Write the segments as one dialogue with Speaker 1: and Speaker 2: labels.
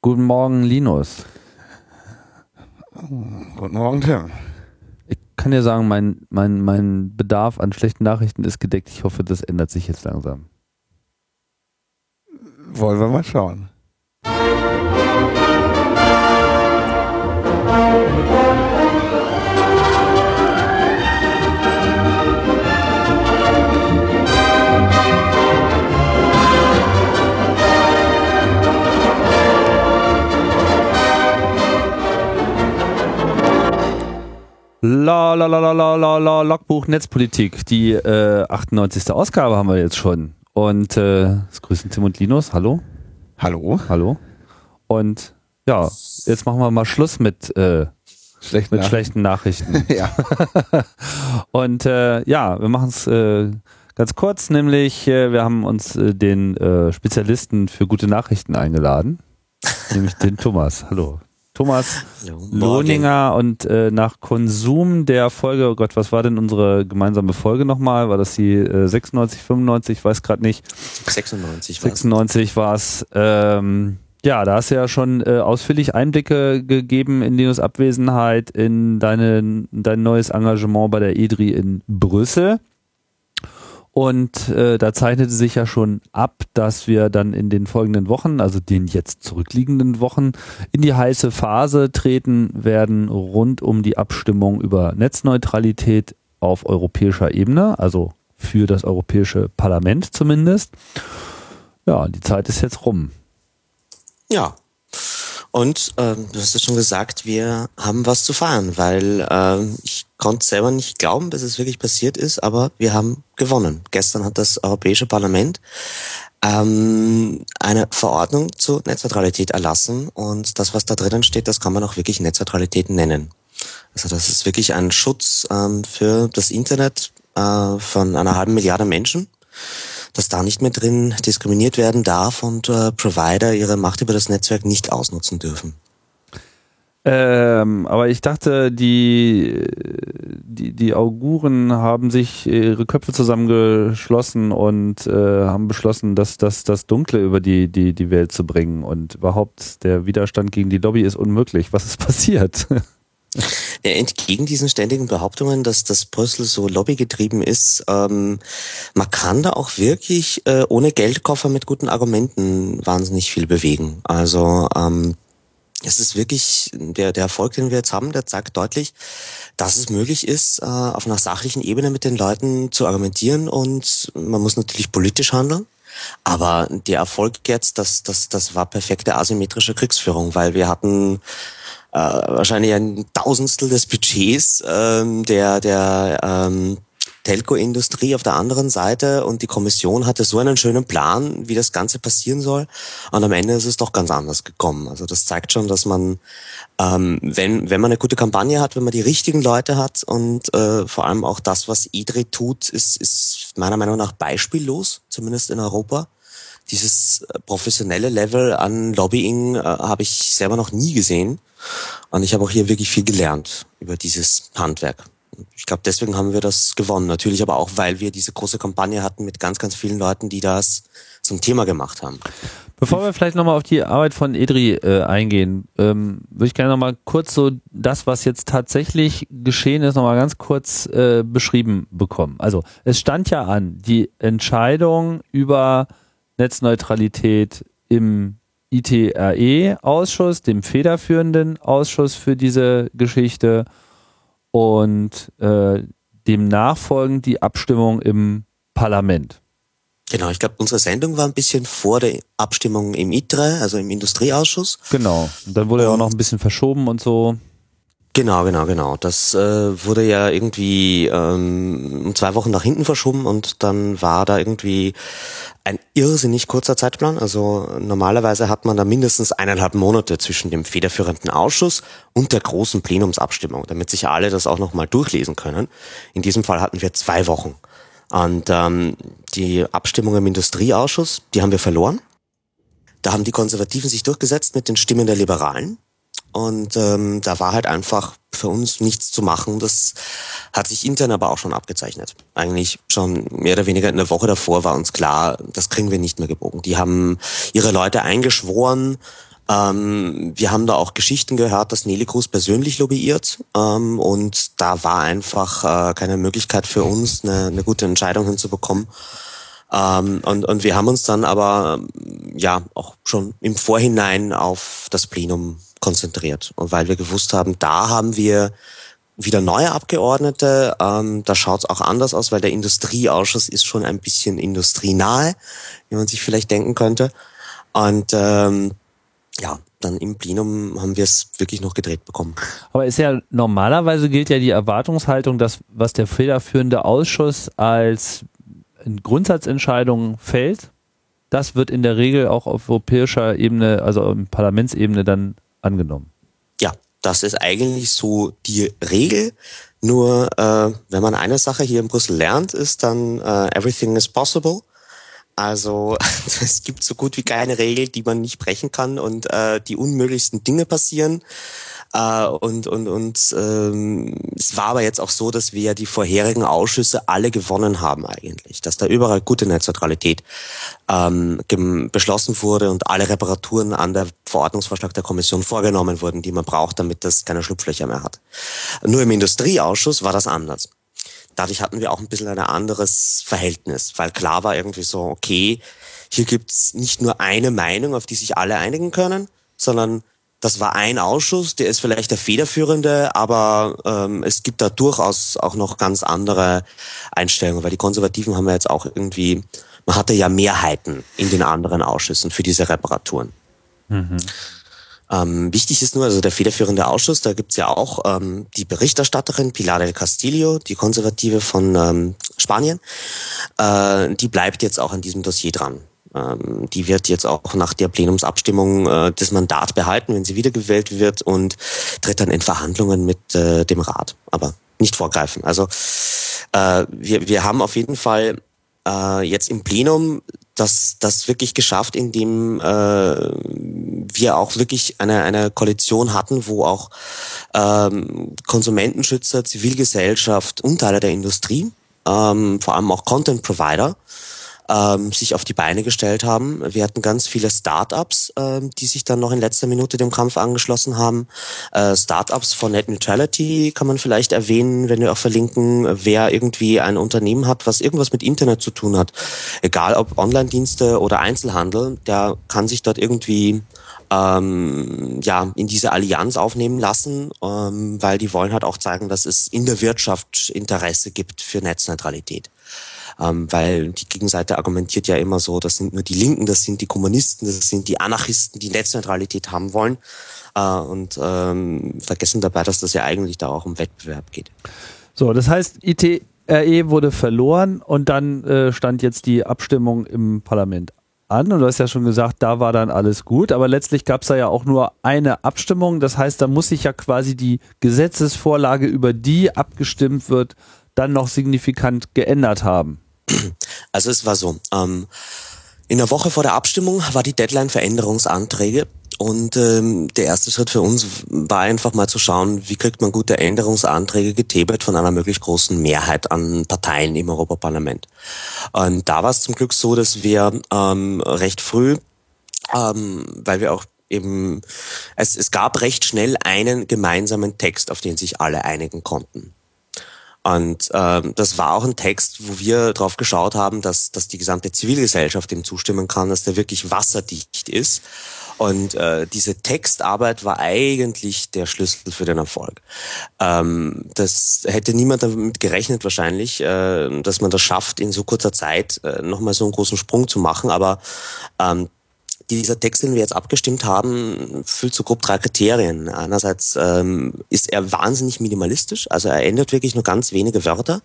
Speaker 1: Guten Morgen, Linus.
Speaker 2: Guten Morgen, Tim.
Speaker 1: Ich kann dir sagen, mein, mein, mein Bedarf an schlechten Nachrichten ist gedeckt. Ich hoffe, das ändert sich jetzt langsam.
Speaker 2: Wollen wir mal schauen.
Speaker 1: La la la la la la la Logbuch Netzpolitik. Die äh, 98. Ausgabe haben wir jetzt schon. Und äh, es grüßen Tim und Linus. Hallo.
Speaker 2: Hallo.
Speaker 1: Hallo. Und ja, jetzt machen wir mal Schluss mit, äh,
Speaker 2: Schlecht
Speaker 1: mit
Speaker 2: nach-
Speaker 1: schlechten Nachrichten.
Speaker 2: Ja.
Speaker 1: Und äh, ja, wir machen es äh, ganz kurz, nämlich äh, wir haben uns äh, den äh, Spezialisten für gute Nachrichten eingeladen, nämlich den Thomas. Hallo. Thomas Lohninger und äh, nach Konsum der Folge, oh Gott, was war denn unsere gemeinsame Folge nochmal? War das die äh, 96, 95, ich weiß gerade nicht.
Speaker 3: 96 war's.
Speaker 1: 96 war es. Ähm, ja, da hast du ja schon äh, ausführlich Einblicke gegeben in Linus Abwesenheit in deine, dein neues Engagement bei der EDRI in Brüssel. Und äh, da zeichnete sich ja schon ab, dass wir dann in den folgenden Wochen, also den jetzt zurückliegenden Wochen, in die heiße Phase treten werden rund um die Abstimmung über Netzneutralität auf europäischer Ebene, also für das Europäische Parlament zumindest. Ja, die Zeit ist jetzt rum.
Speaker 3: Ja. Und ähm, du hast es schon gesagt, wir haben was zu feiern, weil ähm, ich konnte selber nicht glauben, dass es wirklich passiert ist, aber wir haben gewonnen. Gestern hat das Europäische Parlament ähm, eine Verordnung zur Netzneutralität erlassen und das, was da drinnen steht, das kann man auch wirklich Netzneutralität nennen. Also das ist wirklich ein Schutz ähm, für das Internet äh, von einer halben Milliarde Menschen dass da nicht mehr drin diskriminiert werden darf und äh, Provider ihre Macht über das Netzwerk nicht ausnutzen dürfen.
Speaker 1: Ähm, aber ich dachte, die, die, die Auguren haben sich ihre Köpfe zusammengeschlossen und äh, haben beschlossen, dass das, das Dunkle über die, die, die Welt zu bringen. Und überhaupt der Widerstand gegen die Lobby ist unmöglich. Was ist passiert?
Speaker 3: Ja, entgegen diesen ständigen Behauptungen, dass das Brüssel so lobbygetrieben ist, ähm, man kann da auch wirklich äh, ohne Geldkoffer mit guten Argumenten wahnsinnig viel bewegen. Also ähm, es ist wirklich der, der Erfolg, den wir jetzt haben, der zeigt deutlich, dass es möglich ist, äh, auf einer sachlichen Ebene mit den Leuten zu argumentieren und man muss natürlich politisch handeln. Aber der Erfolg jetzt, das, das, das war perfekte asymmetrische Kriegsführung, weil wir hatten äh, wahrscheinlich ein Tausendstel des Budgets ähm, der, der ähm, Telco-Industrie auf der anderen Seite und die Kommission hatte so einen schönen Plan, wie das Ganze passieren soll. Und am Ende ist es doch ganz anders gekommen. Also das zeigt schon, dass man, ähm, wenn, wenn man eine gute Kampagne hat, wenn man die richtigen Leute hat und äh, vor allem auch das, was IDRI tut, ist, ist meiner Meinung nach beispiellos, zumindest in Europa. Dieses äh, professionelle Level an Lobbying äh, habe ich selber noch nie gesehen. Und ich habe auch hier wirklich viel gelernt über dieses Handwerk. Ich glaube, deswegen haben wir das gewonnen. Natürlich aber auch, weil wir diese große Kampagne hatten mit ganz, ganz vielen Leuten, die das zum Thema gemacht haben.
Speaker 1: Bevor wir vielleicht nochmal auf die Arbeit von Edri äh, eingehen, ähm, würde ich gerne nochmal kurz so das, was jetzt tatsächlich geschehen ist, nochmal ganz kurz äh, beschrieben bekommen. Also es stand ja an, die Entscheidung über Netzneutralität im ITRE-Ausschuss, dem federführenden Ausschuss für diese Geschichte und äh, dem nachfolgend die Abstimmung im Parlament.
Speaker 3: Genau, ich glaube, unsere Sendung war ein bisschen vor der Abstimmung im ITRE, also im Industrieausschuss.
Speaker 1: Genau. Und dann wurde ja auch noch ein bisschen verschoben und so.
Speaker 3: Genau, genau, genau. Das äh, wurde ja irgendwie ähm, zwei Wochen nach hinten verschoben und dann war da irgendwie ein irrsinnig kurzer Zeitplan. Also normalerweise hat man da mindestens eineinhalb Monate zwischen dem federführenden Ausschuss und der großen Plenumsabstimmung, damit sich alle das auch nochmal durchlesen können. In diesem Fall hatten wir zwei Wochen. Und ähm, die Abstimmung im Industrieausschuss, die haben wir verloren. Da haben die Konservativen sich durchgesetzt mit den Stimmen der Liberalen. Und ähm, da war halt einfach für uns nichts zu machen. Das hat sich intern aber auch schon abgezeichnet. Eigentlich schon mehr oder weniger in der Woche davor war uns klar, das kriegen wir nicht mehr gebogen. Die haben ihre Leute eingeschworen, Ähm, wir haben da auch Geschichten gehört, dass Nelly Cruz persönlich lobbyiert ähm, und da war einfach äh, keine Möglichkeit für uns, eine, eine gute Entscheidung hinzubekommen. Ähm, und, und wir haben uns dann aber ja auch schon im Vorhinein auf das Plenum konzentriert. Und weil wir gewusst haben, da haben wir wieder neue Abgeordnete. Ähm, da schaut es auch anders aus, weil der Industrieausschuss ist schon ein bisschen industrienahe, wie man sich vielleicht denken könnte. Und ähm, ja, dann im Plenum haben wir es wirklich noch gedreht bekommen.
Speaker 1: Aber ist ja normalerweise gilt ja die Erwartungshaltung, dass was der federführende Ausschuss als Grundsatzentscheidung fällt, das wird in der Regel auch auf europäischer Ebene, also auf Parlamentsebene dann angenommen.
Speaker 3: Ja, das ist eigentlich so die Regel. Nur äh, wenn man eine Sache hier in Brüssel lernt, ist dann äh, everything is possible. Also es gibt so gut wie keine Regel, die man nicht brechen kann und äh, die unmöglichsten Dinge passieren. Äh, und und, und ähm, es war aber jetzt auch so, dass wir ja die vorherigen Ausschüsse alle gewonnen haben eigentlich, dass da überall gute Netzneutralität ähm, beschlossen wurde und alle Reparaturen an der Verordnungsvorschlag der Kommission vorgenommen wurden, die man braucht, damit das keine Schlupflöcher mehr hat. Nur im Industrieausschuss war das anders. Dadurch hatten wir auch ein bisschen ein anderes Verhältnis, weil klar war irgendwie so, okay, hier gibt's nicht nur eine Meinung, auf die sich alle einigen können, sondern das war ein Ausschuss, der ist vielleicht der federführende, aber ähm, es gibt da durchaus auch noch ganz andere Einstellungen, weil die Konservativen haben ja jetzt auch irgendwie, man hatte ja Mehrheiten in den anderen Ausschüssen für diese Reparaturen. Mhm. Ähm, wichtig ist nur, also der federführende Ausschuss, da gibt's ja auch ähm, die Berichterstatterin Pilar del Castillo, die Konservative von ähm, Spanien, äh, die bleibt jetzt auch an diesem Dossier dran. Ähm, die wird jetzt auch nach der Plenumsabstimmung äh, das Mandat behalten, wenn sie wiedergewählt wird und tritt dann in Verhandlungen mit äh, dem Rat. Aber nicht vorgreifen. Also äh, wir, wir haben auf jeden Fall äh, jetzt im Plenum das, das wirklich geschafft, indem äh, wir auch wirklich eine, eine Koalition hatten, wo auch ähm, Konsumentenschützer, Zivilgesellschaft und Teile der Industrie, ähm, vor allem auch Content Provider, ähm, sich auf die Beine gestellt haben. Wir hatten ganz viele Startups, ähm, die sich dann noch in letzter Minute dem Kampf angeschlossen haben. Äh, Startups von Net Neutrality kann man vielleicht erwähnen, wenn wir auch verlinken, wer irgendwie ein Unternehmen hat, was irgendwas mit Internet zu tun hat. Egal ob Online-Dienste oder Einzelhandel, der kann sich dort irgendwie ähm, ja in diese Allianz aufnehmen lassen, ähm, weil die wollen halt auch zeigen, dass es in der Wirtschaft Interesse gibt für Netzneutralität ähm, weil die Gegenseite argumentiert ja immer so, das sind nur die Linken, das sind die Kommunisten, das sind die Anarchisten, die Netzneutralität haben wollen äh, und ähm, vergessen dabei, dass das ja eigentlich da auch um Wettbewerb geht.
Speaker 1: So, das heißt, ITRE wurde verloren und dann äh, stand jetzt die Abstimmung im Parlament an und du hast ja schon gesagt, da war dann alles gut, aber letztlich gab es da ja auch nur eine Abstimmung. Das heißt, da muss sich ja quasi die Gesetzesvorlage, über die abgestimmt wird, dann noch signifikant geändert haben.
Speaker 3: Also es war so, ähm, in der Woche vor der Abstimmung war die Deadline für Änderungsanträge und ähm, der erste Schritt für uns war einfach mal zu schauen, wie kriegt man gute Änderungsanträge getabelt von einer möglichst großen Mehrheit an Parteien im Europaparlament. Und da war es zum Glück so, dass wir ähm, recht früh, ähm, weil wir auch eben, es, es gab recht schnell einen gemeinsamen Text, auf den sich alle einigen konnten. Und ähm, das war auch ein Text, wo wir drauf geschaut haben, dass, dass die gesamte Zivilgesellschaft dem zustimmen kann, dass der wirklich wasserdicht ist. Und äh, diese Textarbeit war eigentlich der Schlüssel für den Erfolg. Ähm, das hätte niemand damit gerechnet wahrscheinlich, äh, dass man das schafft, in so kurzer Zeit äh, nochmal so einen großen Sprung zu machen. Aber ähm, dieser Text, den wir jetzt abgestimmt haben, füllt so grob drei Kriterien. Einerseits ähm, ist er wahnsinnig minimalistisch, also er ändert wirklich nur ganz wenige Wörter.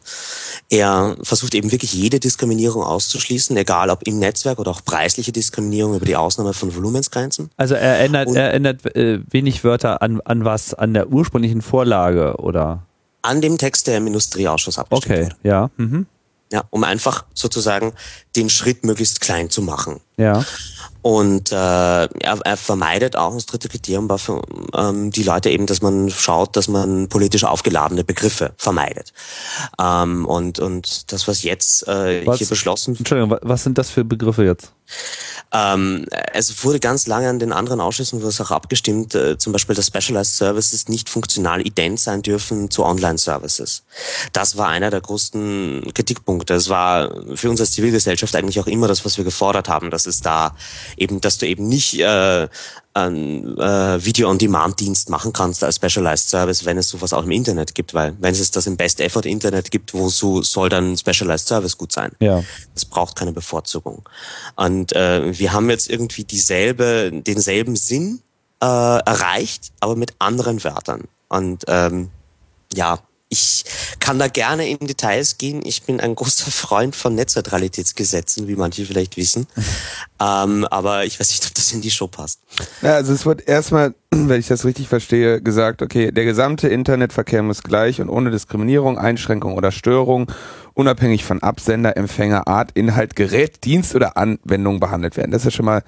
Speaker 3: Er versucht eben wirklich jede Diskriminierung auszuschließen, egal ob im Netzwerk oder auch preisliche Diskriminierung über die Ausnahme von Volumensgrenzen.
Speaker 1: Also er ändert, Und er ändert äh, wenig Wörter an, an was? An der ursprünglichen Vorlage oder?
Speaker 3: An dem Text, der im Industrieausschuss abgestimmt
Speaker 1: okay,
Speaker 3: wurde.
Speaker 1: ja. Mhm.
Speaker 3: Ja, um einfach sozusagen den Schritt möglichst klein zu machen.
Speaker 1: Ja.
Speaker 3: Und äh, er, er vermeidet auch, das dritte Kriterium war für ähm, die Leute eben, dass man schaut, dass man politisch aufgeladene Begriffe vermeidet. Ähm, und, und das, was jetzt äh,
Speaker 1: Was-
Speaker 3: hier beschlossen
Speaker 1: Entschuldigung, wa- was sind das für Begriffe jetzt?
Speaker 3: ähm, es wurde ganz lange an den anderen Ausschüssen wurde es auch abgestimmt, äh, zum Beispiel, dass Specialized Services nicht funktional ident sein dürfen zu Online-Services. Das war einer der größten Kritikpunkte. Es war für uns als Zivilgesellschaft eigentlich auch immer das, was wir gefordert haben, dass es da eben, dass du eben nicht äh, einen äh, Video-on-Demand-Dienst machen kannst als Specialized Service, wenn es sowas auch im Internet gibt, weil wenn es das im Best-Effort-Internet gibt, wo so soll dann Specialized Service gut sein.
Speaker 1: Ja.
Speaker 3: Es braucht keine Bevorzugung. Und äh, wir haben jetzt irgendwie dieselbe, denselben Sinn äh, erreicht, aber mit anderen Wörtern. Und ähm, ja, ich kann da gerne in Details gehen. Ich bin ein großer Freund von Netzneutralitätsgesetzen, wie manche vielleicht wissen. ähm, aber ich weiß nicht, ob das in die Show passt.
Speaker 2: Ja, also es wird erstmal, wenn ich das richtig verstehe, gesagt, okay, der gesamte Internetverkehr muss gleich und ohne Diskriminierung, Einschränkung oder Störung, unabhängig von Absender, Empfänger, Art, Inhalt, Gerät, Dienst oder Anwendung behandelt werden. Das ist schon mal,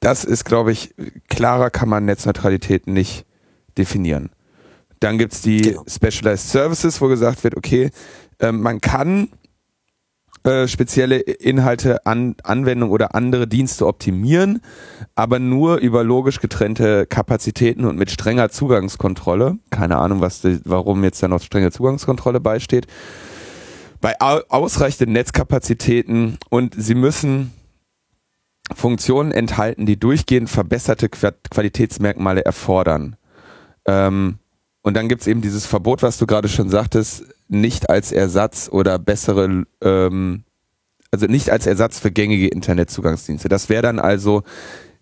Speaker 2: das ist, glaube ich, klarer kann man Netzneutralität nicht definieren. Dann gibt's die
Speaker 3: Genau.
Speaker 2: Specialized Services, wo gesagt wird, okay, ähm, man kann äh, spezielle Inhalte, an, Anwendungen oder andere Dienste optimieren, aber nur über logisch getrennte Kapazitäten und mit strenger Zugangskontrolle. Keine Ahnung, was die, warum jetzt da noch strenge Zugangskontrolle beisteht. Bei au ausreichenden Netzkapazitäten und sie müssen Funktionen enthalten, die durchgehend verbesserte Qua Qualitätsmerkmale erfordern. Ähm, und dann gibt's eben dieses Verbot, was du gerade schon sagtest, nicht als Ersatz oder bessere, ähm, also nicht als Ersatz für gängige Internetzugangsdienste. Das wäre dann also,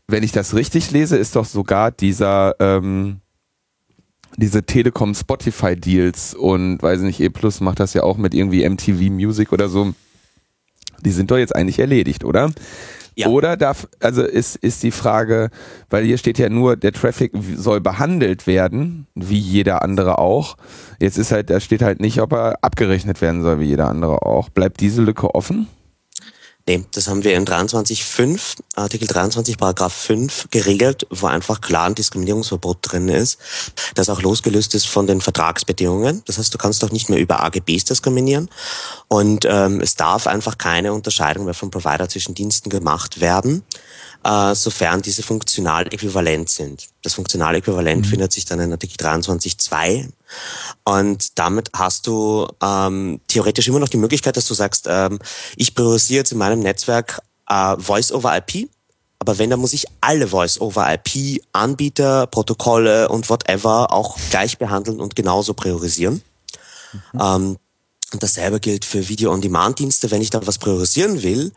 Speaker 2: wenn ich das richtig lese, ist doch sogar dieser ähm, diese Telekom Spotify Deals und weiß nicht, E Plus macht das ja auch mit irgendwie MTV Music oder so. Die sind doch jetzt eigentlich erledigt, oder?
Speaker 3: Ja.
Speaker 2: Oder darf, also ist, ist die Frage, weil hier steht ja nur, der Traffic soll behandelt werden, wie jeder andere auch. Jetzt ist halt, da steht halt nicht, ob er abgerechnet werden soll, wie jeder andere auch. Bleibt diese Lücke offen?
Speaker 3: Nee, das haben wir in 23.5, Artikel 23, Paragraph 5 geregelt, wo einfach klar ein Diskriminierungsverbot drin ist, das auch losgelöst ist von den Vertragsbedingungen. Das heißt, du kannst doch nicht mehr über AGBs diskriminieren und ähm, es darf einfach keine Unterscheidung mehr vom Provider zwischen Diensten gemacht werden, äh, sofern diese funktional äquivalent sind. Das funktional Äquivalent findet sich dann in Artikel 23.2 und damit hast du ähm, theoretisch immer noch die Möglichkeit, dass du sagst, ähm, ich priorisiere jetzt in meinem Netzwerk äh, Voice over IP, aber wenn, dann muss ich alle Voice over IP Anbieter, Protokolle und whatever auch gleich behandeln und genauso priorisieren. Ähm, und dasselbe gilt für Video-on-Demand-Dienste. Wenn ich da was priorisieren will,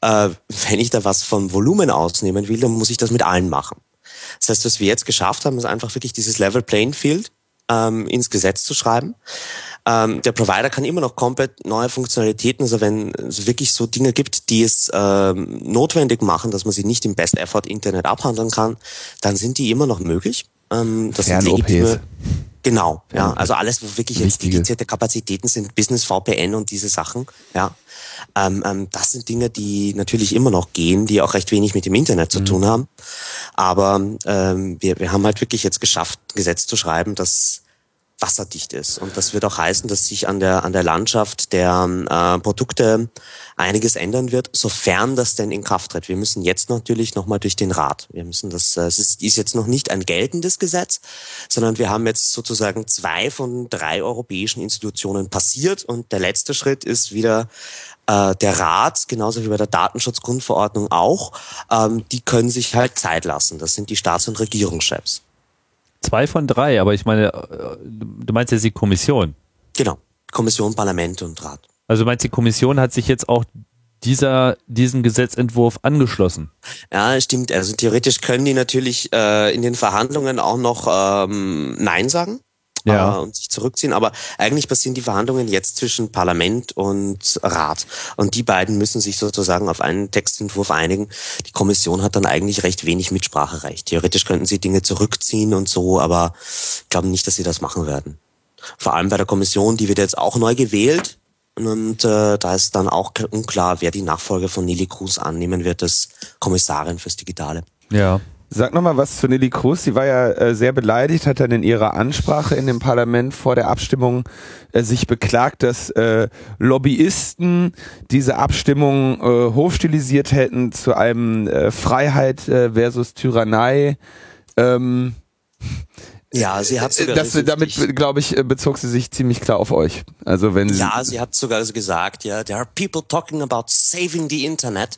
Speaker 3: äh, wenn ich da was vom Volumen ausnehmen will, dann muss ich das mit allen machen. Das heißt, was wir jetzt geschafft haben, ist einfach wirklich dieses Level Playing Field ähm, ins Gesetz zu schreiben. Ähm, der Provider kann immer noch komplett neue Funktionalitäten, also wenn es wirklich so Dinge gibt, die es ähm, notwendig machen, dass man sie nicht im Best Effort Internet abhandeln kann, dann sind die immer noch möglich. Ähm, das sind
Speaker 2: Fern-OPs.
Speaker 3: Genau, ja. Also alles, wo wirklich jetzt
Speaker 2: Wichtige.
Speaker 3: dedizierte Kapazitäten sind, Business VPN und diese Sachen, ja. Ähm, ähm, das sind Dinge, die natürlich immer noch gehen, die auch recht wenig mit dem Internet zu tun haben. Aber ähm, wir, wir haben halt wirklich jetzt geschafft, ein Gesetz zu schreiben, das wasserdicht ist. Und das wird auch heißen, dass sich an der, an der Landschaft der äh, Produkte einiges ändern wird, sofern das denn in Kraft tritt. Wir müssen jetzt natürlich nochmal durch den Rat. Wir müssen das, äh, es ist, ist jetzt noch nicht ein geltendes Gesetz, sondern wir haben jetzt sozusagen zwei von drei europäischen Institutionen passiert und der letzte Schritt ist wieder äh, der Rat, genauso wie bei der Datenschutzgrundverordnung auch, ähm, die können sich halt Zeit lassen. Das sind die Staats- und Regierungschefs.
Speaker 1: Zwei von drei, aber ich meine, äh, du meinst jetzt die Kommission.
Speaker 3: Genau. Kommission, Parlament und Rat.
Speaker 1: Also du meinst, die Kommission hat sich jetzt auch dieser, diesen Gesetzentwurf angeschlossen.
Speaker 3: Ja, stimmt. Also theoretisch können die natürlich äh, in den Verhandlungen auch noch ähm, Nein sagen
Speaker 1: Ja.
Speaker 3: äh, und sich zurückziehen. Aber eigentlich passieren die Verhandlungen jetzt zwischen Parlament und Rat. Und die beiden müssen sich sozusagen auf einen Textentwurf einigen. Die Kommission hat dann eigentlich recht wenig Mitspracherecht. Theoretisch könnten sie Dinge zurückziehen und so, aber ich glaube nicht, dass sie das machen werden. Vor allem bei der Kommission, die wird jetzt auch neu gewählt. Und äh, da ist dann auch unklar, wer die Nachfolge von Nelly Cruz annehmen wird als Kommissarin fürs Digitale.
Speaker 2: Ja. Sag nochmal was zu Nelly Cruz. Sie war ja äh, sehr beleidigt, hat dann in ihrer Ansprache in dem Parlament vor der Abstimmung äh, sich beklagt, dass äh, Lobbyisten diese Abstimmung äh, hochstilisiert hätten zu einem äh, Freiheit äh, versus Tyrannei. Ähm,
Speaker 3: ja, sie hat sogar
Speaker 2: das, damit, glaube ich, bezog sie sich ziemlich klar auf euch. Also wenn sie
Speaker 3: ja, sie hat sogar gesagt, ja, there are people talking about saving the Internet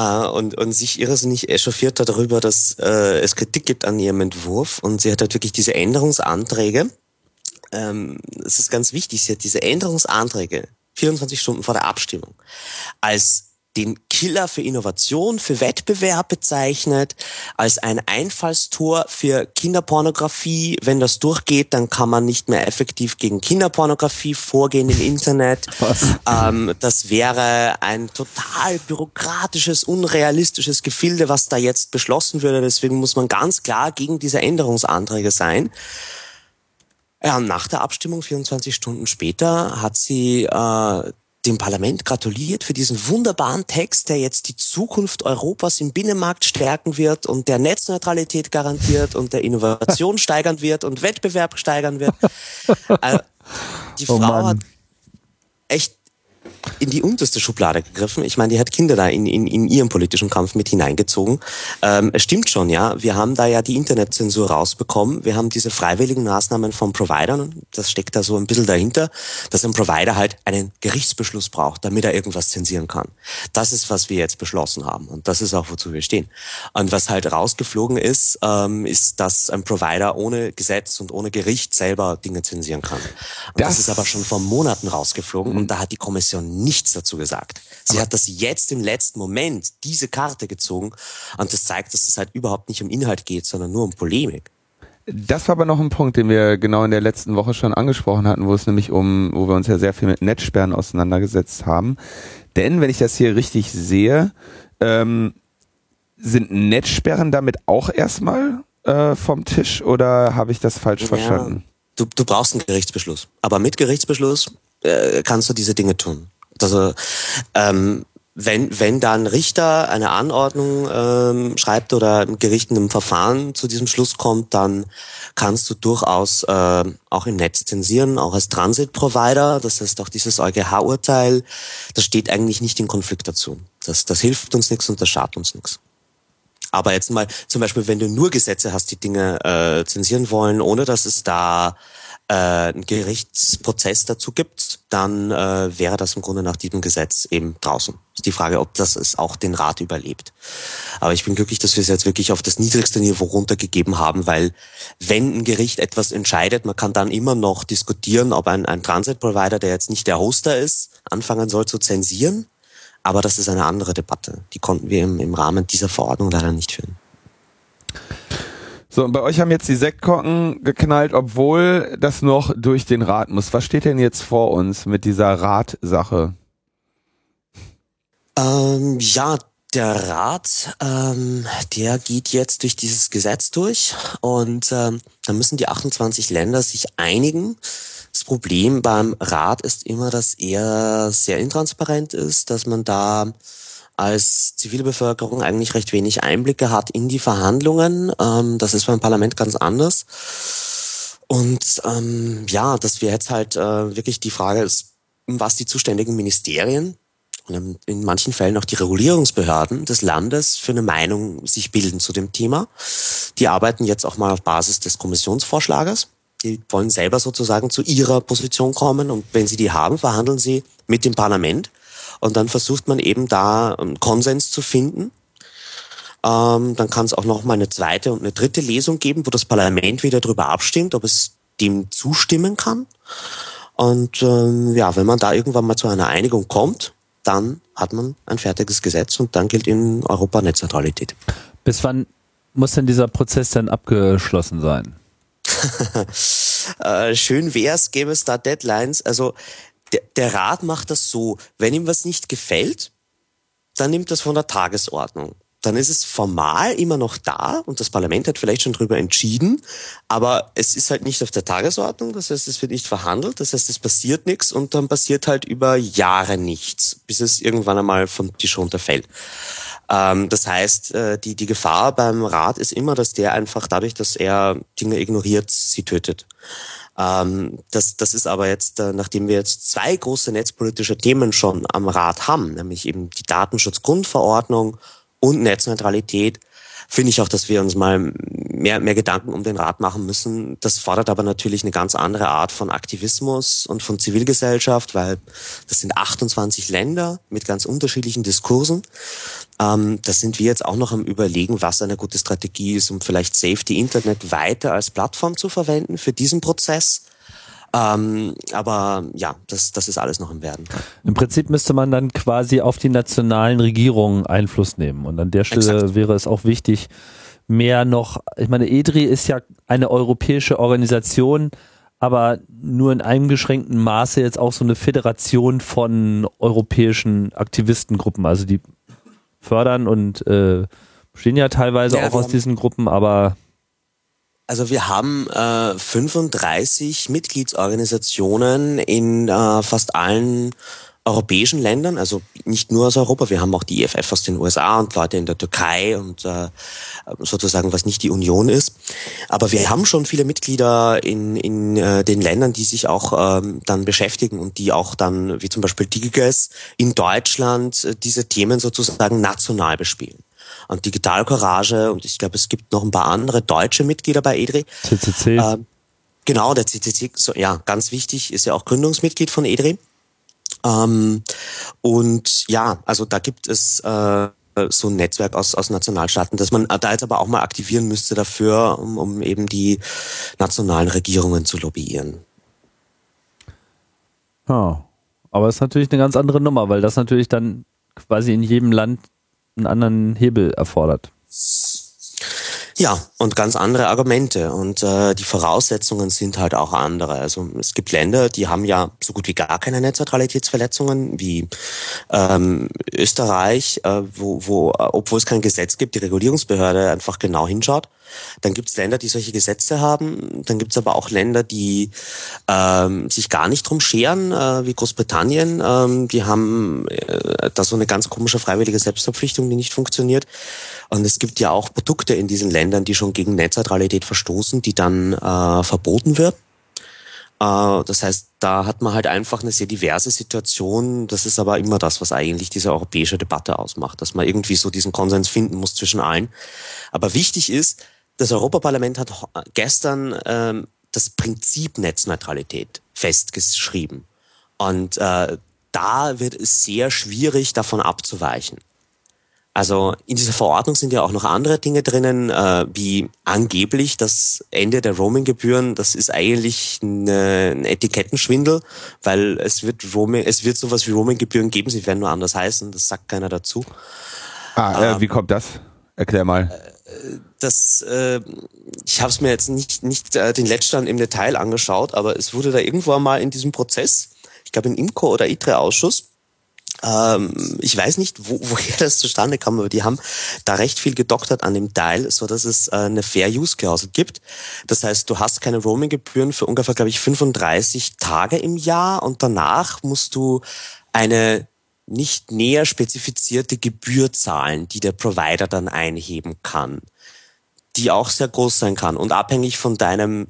Speaker 3: äh, und, und sich irrsinnig echauffiert darüber, dass äh, es Kritik gibt an ihrem Entwurf. Und sie hat halt wirklich diese Änderungsanträge. Ähm, es ist ganz wichtig, sie hat diese Änderungsanträge 24 Stunden vor der Abstimmung als den Killer für Innovation, für Wettbewerb bezeichnet, als ein Einfallstor für Kinderpornografie. Wenn das durchgeht, dann kann man nicht mehr effektiv gegen Kinderpornografie vorgehen im Internet. Ähm, das wäre ein total bürokratisches, unrealistisches Gefilde, was da jetzt beschlossen würde. Deswegen muss man ganz klar gegen diese Änderungsanträge sein. Ja, nach der Abstimmung, 24 Stunden später, hat sie äh, dem Parlament gratuliert für diesen wunderbaren Text, der jetzt die Zukunft Europas im Binnenmarkt stärken wird und der Netzneutralität garantiert und der Innovation steigern wird und Wettbewerb steigern wird. Also, die oh Frau oh hat echt in die unterste Schublade gegriffen. Ich meine, die hat Kinder da in, in, in ihren politischen Kampf mit hineingezogen. Ähm, es stimmt schon, ja. Wir haben da ja die Internetzensur rausbekommen. Wir haben diese freiwilligen Maßnahmen von Providern. Das steckt da so ein bisschen dahinter, dass ein Provider halt einen Gerichtsbeschluss braucht, damit er irgendwas zensieren kann. Das ist, was wir jetzt beschlossen haben. Und das ist auch, wozu wir stehen. Und was halt rausgeflogen ist, ähm, ist, dass ein Provider ohne Gesetz und ohne Gericht selber Dinge zensieren kann. Und das, das ist aber schon vor Monaten rausgeflogen. Mhm. Und da hat die Kommission nichts dazu gesagt. Sie Aber hat das jetzt im letzten Moment diese Karte gezogen und das zeigt, dass es halt überhaupt nicht um Inhalt geht, sondern nur um Polemik.
Speaker 2: Das war aber noch ein Punkt, den wir genau in der letzten Woche schon angesprochen hatten, wo es nämlich um, wo wir uns ja sehr viel mit Netzsperren auseinandergesetzt haben. Denn wenn ich das hier richtig sehe, ähm, sind Netzsperren damit auch erstmal äh, vom Tisch oder habe ich das falsch ja, verstanden?
Speaker 3: Du, du brauchst einen Gerichtsbeschluss. Aber mit Gerichtsbeschluss äh, kannst du diese Dinge tun. Also ähm, wenn, wenn da ein Richter eine Anordnung ähm, schreibt oder ein Gericht in einem Verfahren zu diesem Schluss kommt, dann kannst du durchaus äh, auch im Netz zensieren, auch als Transit-Provider. Das heißt, auch dieses EuGH-Urteil, das steht eigentlich nicht in Konflikt dazu. Das, das hilft uns nichts und das schadet uns nichts. Aber jetzt mal zum Beispiel, wenn du nur Gesetze hast, die Dinge äh, zensieren wollen, ohne dass es da äh, einen Gerichtsprozess dazu gibt, dann äh, wäre das im Grunde nach diesem Gesetz eben draußen. Ist die Frage, ob das es auch den Rat überlebt. Aber ich bin glücklich, dass wir es jetzt wirklich auf das niedrigste Niveau runtergegeben haben, weil wenn ein Gericht etwas entscheidet, man kann dann immer noch diskutieren, ob ein, ein Transit-Provider, der jetzt nicht der Hoster ist, anfangen soll zu zensieren. Aber das ist eine andere Debatte. Die konnten wir im, im Rahmen dieser Verordnung leider nicht führen.
Speaker 2: So, und bei euch haben jetzt die Sektkorken geknallt, obwohl das noch durch den Rat muss. Was steht denn jetzt vor uns mit dieser Ratsache?
Speaker 3: Ähm, ja, der Rat, ähm, der geht jetzt durch dieses Gesetz durch und ähm, da müssen die 28 Länder sich einigen. Das Problem beim Rat ist immer, dass er sehr intransparent ist, dass man da als Zivilbevölkerung eigentlich recht wenig Einblicke hat in die Verhandlungen. Ähm, das ist beim Parlament ganz anders. Und ähm, ja, dass wir jetzt halt äh, wirklich die Frage ist, was die zuständigen Ministerien und in manchen Fällen auch die Regulierungsbehörden des Landes für eine Meinung sich bilden zu dem Thema. Die arbeiten jetzt auch mal auf Basis des Kommissionsvorschlages. Die wollen selber sozusagen zu ihrer Position kommen und wenn sie die haben, verhandeln sie mit dem Parlament und dann versucht man eben da einen Konsens zu finden. Ähm, dann kann es auch noch mal eine zweite und eine dritte Lesung geben, wo das Parlament wieder darüber abstimmt, ob es dem zustimmen kann. Und ähm, ja, wenn man da irgendwann mal zu einer Einigung kommt, dann hat man ein fertiges Gesetz und dann gilt in Europa Netzneutralität.
Speaker 1: Bis wann muss denn dieser Prozess dann abgeschlossen sein?
Speaker 3: äh, schön wär's, gäbe es da Deadlines. Also der, der Rat macht das so, wenn ihm was nicht gefällt, dann nimmt das von der Tagesordnung. Dann ist es formal immer noch da und das Parlament hat vielleicht schon drüber entschieden, aber es ist halt nicht auf der Tagesordnung, das heißt, es wird nicht verhandelt, das heißt, es passiert nichts und dann passiert halt über Jahre nichts, bis es irgendwann einmal vom Tisch runterfällt. Ähm, das heißt, äh, die, die Gefahr beim Rat ist immer, dass der einfach dadurch, dass er Dinge ignoriert, sie tötet. Ähm, das, das ist aber jetzt, äh, nachdem wir jetzt zwei große netzpolitische Themen schon am Rat haben, nämlich eben die Datenschutzgrundverordnung und Netzneutralität, finde ich auch, dass wir uns mal mehr, mehr Gedanken um den Rat machen müssen. Das fordert aber natürlich eine ganz andere Art von Aktivismus und von Zivilgesellschaft, weil das sind 28 Länder mit ganz unterschiedlichen Diskursen. Ähm, da sind wir jetzt auch noch am Überlegen, was eine gute Strategie ist, um vielleicht Safety Internet weiter als Plattform zu verwenden für diesen Prozess. Ähm, aber ja, das, das ist alles noch im Werden.
Speaker 1: Im Prinzip müsste man dann quasi auf die nationalen Regierungen Einfluss nehmen. Und an der Stelle Exakt. wäre es auch wichtig, mehr noch, ich meine, EDRI ist ja eine europäische Organisation, aber nur in eingeschränktem Maße jetzt auch so eine Föderation von europäischen Aktivistengruppen. Also die fördern und äh, bestehen ja teilweise ja, auch aus diesen Gruppen, aber
Speaker 3: also wir haben äh, 35 Mitgliedsorganisationen in äh, fast allen europäischen Ländern, also nicht nur aus Europa, wir haben auch die EFF aus den USA und Leute in der Türkei und äh, sozusagen, was nicht die Union ist. Aber wir haben schon viele Mitglieder in, in äh, den Ländern, die sich auch ähm, dann beschäftigen und die auch dann, wie zum Beispiel Digigas in Deutschland, äh, diese Themen sozusagen national bespielen und Digital Courage und ich glaube, es gibt noch ein paar andere deutsche Mitglieder bei EDRI.
Speaker 1: CCC.
Speaker 3: Ähm, genau, der CCC, so, ja, ganz wichtig, ist ja auch Gründungsmitglied von EDRI. Ähm, und ja, also da gibt es äh, so ein Netzwerk aus, aus Nationalstaaten, dass man da jetzt aber auch mal aktivieren müsste dafür, um, um eben die nationalen Regierungen zu lobbyieren.
Speaker 1: Ja, aber es ist natürlich eine ganz andere Nummer, weil das natürlich dann quasi in jedem Land einen anderen Hebel erfordert.
Speaker 3: Ja, und ganz andere Argumente. Und äh, die Voraussetzungen sind halt auch andere. Also es gibt Länder, die haben ja so gut wie gar keine Netzneutralitätsverletzungen, wie ähm, Österreich, äh, wo, wo, obwohl es kein Gesetz gibt, die Regulierungsbehörde einfach genau hinschaut. Dann gibt es Länder, die solche Gesetze haben. Dann gibt es aber auch Länder, die ähm, sich gar nicht drum scheren, äh, wie Großbritannien. Ähm, die haben äh, da so eine ganz komische freiwillige Selbstverpflichtung, die nicht funktioniert. Und es gibt ja auch Produkte in diesen Ländern, die schon gegen Netzneutralität verstoßen, die dann äh, verboten wird. Äh, das heißt, da hat man halt einfach eine sehr diverse Situation. Das ist aber immer das, was eigentlich diese europäische Debatte ausmacht, dass man irgendwie so diesen Konsens finden muss zwischen allen. Aber wichtig ist, das Europaparlament hat gestern ähm, das Prinzip Netzneutralität festgeschrieben. Und äh, da wird es sehr schwierig, davon abzuweichen. Also in dieser Verordnung sind ja auch noch andere Dinge drinnen, äh, wie angeblich das Ende der Roaming-Gebühren. Das ist eigentlich eine, ein Etikettenschwindel, weil es wird Roaming, es wird sowas wie Roaming-Gebühren geben. Sie werden nur anders heißen. Das sagt keiner dazu.
Speaker 2: Ah, äh, ähm, wie kommt das? Erklär mal.
Speaker 3: Äh, das, äh, ich habe es mir jetzt nicht nicht äh, den Letztstand im Detail angeschaut, aber es wurde da irgendwo mal in diesem Prozess, ich glaube im IMCO oder ITRE-Ausschuss ähm, ich weiß nicht, wo, woher das zustande kam, aber die haben da recht viel gedoktert an dem Teil, so dass es äh, eine Fair-Use-Klausel gibt. Das heißt, du hast keine Roaming-Gebühren für ungefähr, glaube ich, 35 Tage im Jahr und danach musst du eine nicht näher spezifizierte Gebühr zahlen, die der Provider dann einheben kann, die auch sehr groß sein kann und abhängig von deinem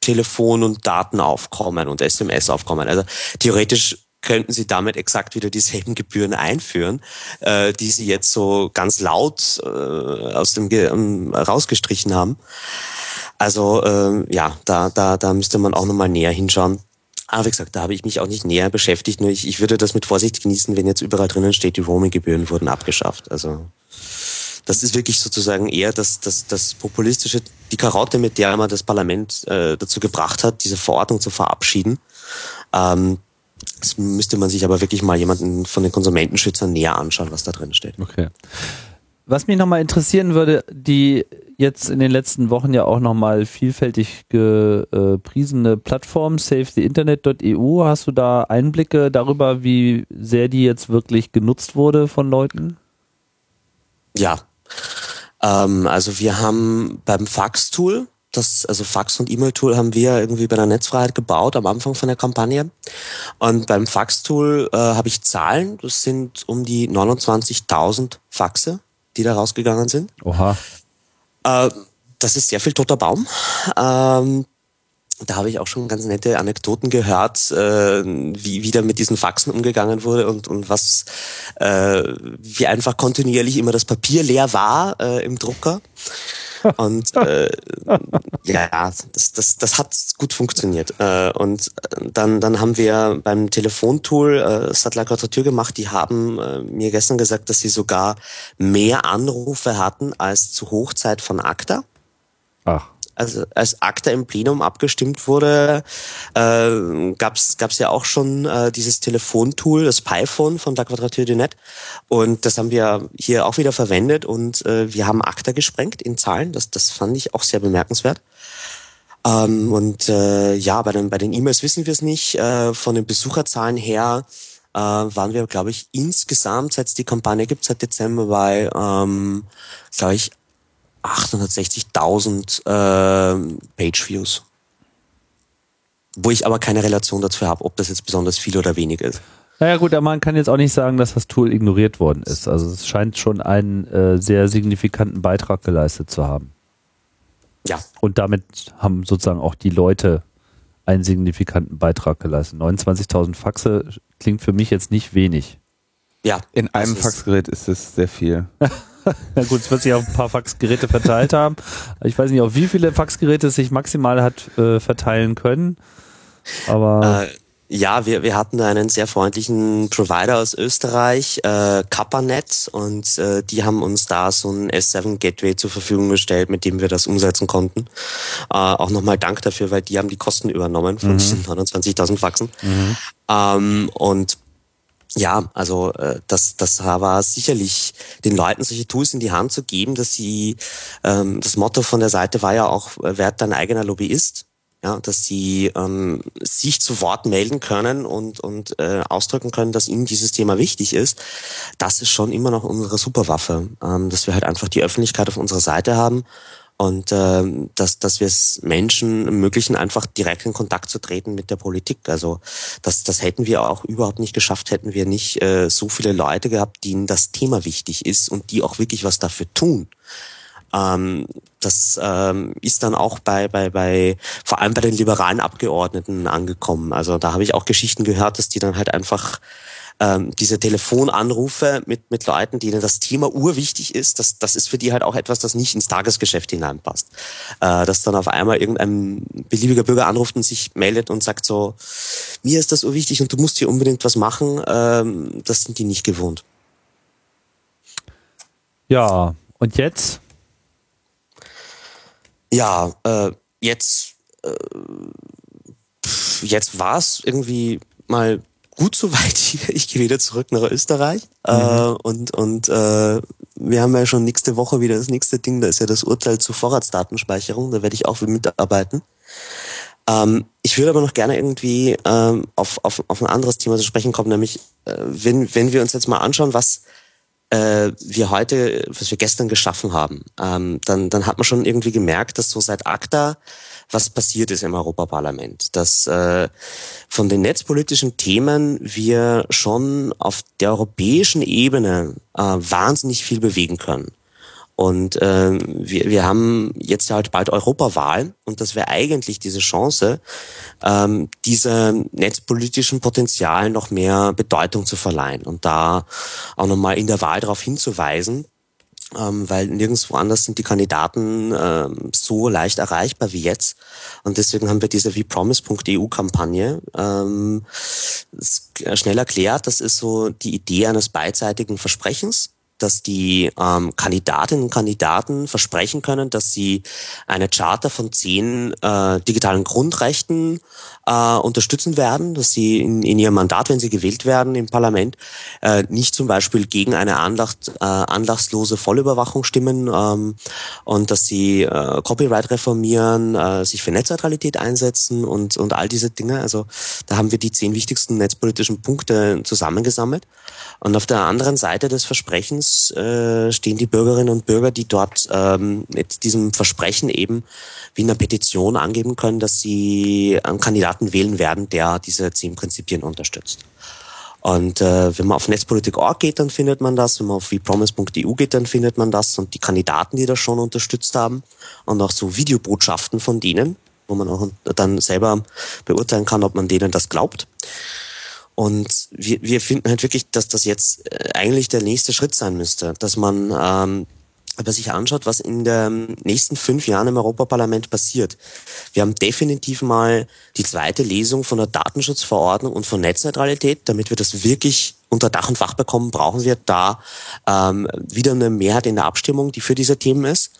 Speaker 3: Telefon- und Datenaufkommen und SMS-Aufkommen. Also theoretisch könnten sie damit exakt wieder dieselben Gebühren einführen, äh, die sie jetzt so ganz laut äh, aus dem Ge ähm, rausgestrichen haben. Also äh, ja, da, da, da müsste man auch nochmal näher hinschauen. Aber wie gesagt, da habe ich mich auch nicht näher beschäftigt. Nur ich, ich würde das mit Vorsicht genießen, wenn jetzt überall drinnen steht, die Roaming-Gebühren wurden abgeschafft. Also das ist wirklich sozusagen eher das, das, das populistische, die Karotte, mit der man das Parlament äh, dazu gebracht hat, diese Verordnung zu verabschieden. Ähm, das müsste man sich aber wirklich mal jemanden von den Konsumentenschützern näher anschauen, was da drin steht.
Speaker 1: Okay. Was mich nochmal interessieren würde, die jetzt in den letzten Wochen ja auch nochmal vielfältig gepriesene Plattform safetyinternet.eu, hast du da Einblicke darüber, wie sehr die jetzt wirklich genutzt wurde von Leuten?
Speaker 3: Ja. Ähm, also wir haben beim Fax-Tool, das, also Fax- und E-Mail-Tool haben wir irgendwie bei der Netzfreiheit gebaut am Anfang von der Kampagne. Und beim Fax-Tool äh, habe ich Zahlen, das sind um die 29.000 Faxe, die da rausgegangen sind.
Speaker 1: Oha.
Speaker 3: Äh, das ist sehr viel toter Baum. Ähm, da habe ich auch schon ganz nette Anekdoten gehört, äh, wie wieder mit diesen Faxen umgegangen wurde und, und was, äh, wie einfach kontinuierlich immer das Papier leer war äh, im Drucker. Und äh, ja, das, das, das hat gut funktioniert. Äh, und dann, dann haben wir beim Telefontool äh, Quadratur gemacht. Die haben äh, mir gestern gesagt, dass sie sogar mehr Anrufe hatten als zur Hochzeit von ACTA.
Speaker 1: Ach
Speaker 3: also als ACTA im Plenum abgestimmt wurde, äh, gab es ja auch schon äh, dieses Telefontool, das Pyphone von der Quadrature du Net. Und das haben wir hier auch wieder verwendet und äh, wir haben ACTA gesprengt in Zahlen. Das, das fand ich auch sehr bemerkenswert. Ähm, und äh, ja, bei den bei den E-Mails wissen wir es nicht. Äh, von den Besucherzahlen her äh, waren wir, glaube ich, insgesamt, seit es die Kampagne gibt, seit Dezember bei, ähm, glaube ich, 860.000 äh, Page-Views. Wo ich aber keine Relation dazu habe, ob das jetzt besonders viel oder wenig ist.
Speaker 1: Naja gut, aber man kann jetzt auch nicht sagen, dass das Tool ignoriert worden ist. Also es scheint schon einen äh, sehr signifikanten Beitrag geleistet zu haben.
Speaker 3: Ja.
Speaker 1: Und damit haben sozusagen auch die Leute einen signifikanten Beitrag geleistet. 29.000 Faxe klingt für mich jetzt nicht wenig.
Speaker 2: Ja. In einem Faxgerät ist es sehr viel.
Speaker 1: Na gut, es wird sich auf ein paar Faxgeräte verteilt haben. Ich weiß nicht, auf wie viele Faxgeräte es sich maximal hat äh, verteilen können. Aber
Speaker 3: äh, ja, wir, wir hatten einen sehr freundlichen Provider aus Österreich, äh, Kappanet, und äh, die haben uns da so ein S7 Gateway zur Verfügung gestellt, mit dem wir das umsetzen konnten. Äh, auch nochmal Dank dafür, weil die haben die Kosten übernommen von mhm. diesen 29.000 Faxen. Mhm. Ähm, und ja, also äh, das, das war sicherlich den Leuten solche Tools in die Hand zu geben, dass sie, ähm, das Motto von der Seite war ja auch, äh, werd dein eigener Lobbyist, ja, dass sie ähm, sich zu Wort melden können und, und äh, ausdrücken können, dass ihnen dieses Thema wichtig ist. Das ist schon immer noch unsere Superwaffe, ähm, dass wir halt einfach die Öffentlichkeit auf unserer Seite haben und ähm, dass, dass wir es Menschen ermöglichen, einfach direkt in Kontakt zu treten mit der Politik. Also das, das hätten wir auch überhaupt nicht geschafft, hätten wir nicht äh, so viele Leute gehabt, denen das Thema wichtig ist und die auch wirklich was dafür tun. Ähm, das ähm, ist dann auch bei, bei, bei, vor allem bei den liberalen Abgeordneten angekommen. Also da habe ich auch Geschichten gehört, dass die dann halt einfach ähm, diese Telefonanrufe mit, mit Leuten, denen das Thema urwichtig ist, das, das ist für die halt auch etwas, das nicht ins Tagesgeschäft hineinpasst. Äh, dass dann auf einmal irgendein beliebiger Bürger anruft und sich meldet und sagt so, mir ist das urwichtig und du musst hier unbedingt was machen, ähm, das sind die nicht gewohnt.
Speaker 1: Ja, und jetzt?
Speaker 3: Ja, äh, jetzt, äh, jetzt war es irgendwie mal gut soweit hier. Ich gehe wieder zurück nach Österreich. Mhm. Äh, und und äh, wir haben ja schon nächste Woche wieder das nächste Ding, da ist ja das Urteil zur Vorratsdatenspeicherung, da werde ich auch mitarbeiten. Ähm, ich würde aber noch gerne irgendwie ähm, auf, auf, auf ein anderes Thema zu sprechen kommen, nämlich äh, wenn, wenn wir uns jetzt mal anschauen, was äh, wir heute, was wir gestern geschaffen haben, ähm, dann, dann hat man schon irgendwie gemerkt, dass so seit ACTA was passiert ist im Europaparlament. Dass äh, von den netzpolitischen Themen wir schon auf der europäischen Ebene äh, wahnsinnig viel bewegen können. Und äh, wir, wir haben jetzt halt bald Europawahl und das wäre eigentlich diese Chance, ähm, diesem netzpolitischen Potenzial noch mehr Bedeutung zu verleihen und da auch nochmal in der Wahl darauf hinzuweisen, ähm, weil nirgendwo anders sind die Kandidaten ähm, so leicht erreichbar wie jetzt. Und deswegen haben wir diese WePromise.eu-Kampagne ähm, schnell erklärt. Das ist so die Idee eines beidseitigen Versprechens dass die ähm, Kandidatinnen und Kandidaten versprechen können, dass sie eine Charta von zehn äh, digitalen Grundrechten äh, unterstützen werden, dass sie in, in ihrem Mandat, wenn sie gewählt werden im Parlament, äh, nicht zum Beispiel gegen eine Andacht, äh, anlassslose Vollüberwachung stimmen ähm, und dass sie äh, Copyright reformieren, äh, sich für Netzneutralität einsetzen und, und all diese Dinge. Also da haben wir die zehn wichtigsten netzpolitischen Punkte zusammengesammelt. Und auf der anderen Seite des Versprechens äh, stehen die Bürgerinnen und Bürger, die dort ähm, mit diesem Versprechen eben wie in einer Petition angeben können, dass sie einen Kandidaten wählen werden, der diese zehn Prinzipien unterstützt. Und äh, wenn man auf netzpolitik.org geht, dann findet man das. Wenn man auf wepromise.eu geht, dann findet man das. Und die Kandidaten, die das schon unterstützt haben und auch so Videobotschaften von denen, wo man auch dann selber beurteilen kann, ob man denen das glaubt. Und wir, wir finden halt wirklich, dass das jetzt äh, eigentlich der nächste Schritt sein müsste, dass man ähm, aber sich anschaut, was in den nächsten fünf Jahren im Europaparlament passiert. Wir haben definitiv mal die zweite Lesung von der Datenschutzverordnung und von Netzneutralität. Damit wir das wirklich unter Dach und Fach bekommen, brauchen wir da ähm, wieder eine Mehrheit in der Abstimmung, die für diese Themen ist.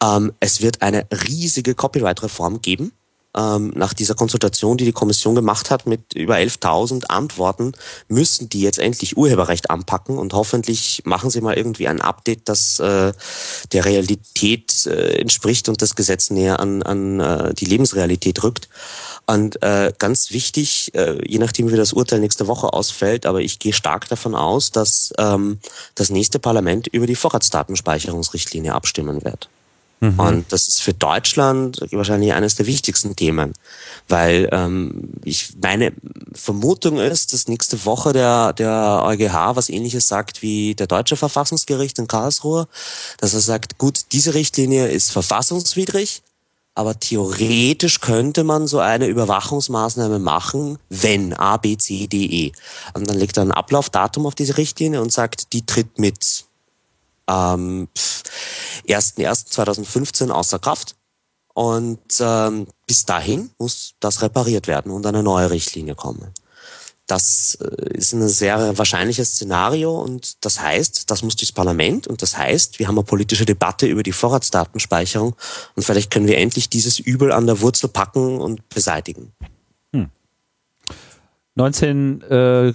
Speaker 3: Ähm, es wird eine riesige Copyright-Reform geben ähm, nach dieser Konsultation, die die Kommission gemacht hat mit über 11.000 Antworten, müssen die jetzt endlich Urheberrecht anpacken und hoffentlich machen sie mal irgendwie ein Update, das äh, der Realität äh, entspricht und das Gesetz näher an, an äh, die Lebensrealität rückt. Und äh, ganz wichtig, äh, je nachdem wie das Urteil nächste Woche ausfällt, aber ich gehe stark davon aus, dass ähm, das nächste Parlament über die Vorratsdatenspeicherungsrichtlinie abstimmen wird. Mhm. Und das ist für Deutschland wahrscheinlich eines der wichtigsten Themen, weil ähm, ich meine Vermutung ist, dass nächste Woche der der EuGH was Ähnliches sagt wie der deutsche Verfassungsgericht in Karlsruhe, dass er sagt, gut, diese Richtlinie ist verfassungswidrig, aber theoretisch könnte man so eine Überwachungsmaßnahme machen, wenn A, B, C, D, E. Und dann legt er ein Ablaufdatum auf diese Richtlinie und sagt, die tritt mit ähm, 1.1.2015 außer Kraft. Und ähm, bis dahin muss das repariert werden und eine neue Richtlinie kommen. Das äh, ist ein sehr wahrscheinliches Szenario und das heißt, das muss das Parlament und das heißt, wir haben eine politische Debatte über die Vorratsdatenspeicherung und vielleicht können wir endlich dieses Übel an der Wurzel packen und beseitigen. Hm.
Speaker 1: 19, äh,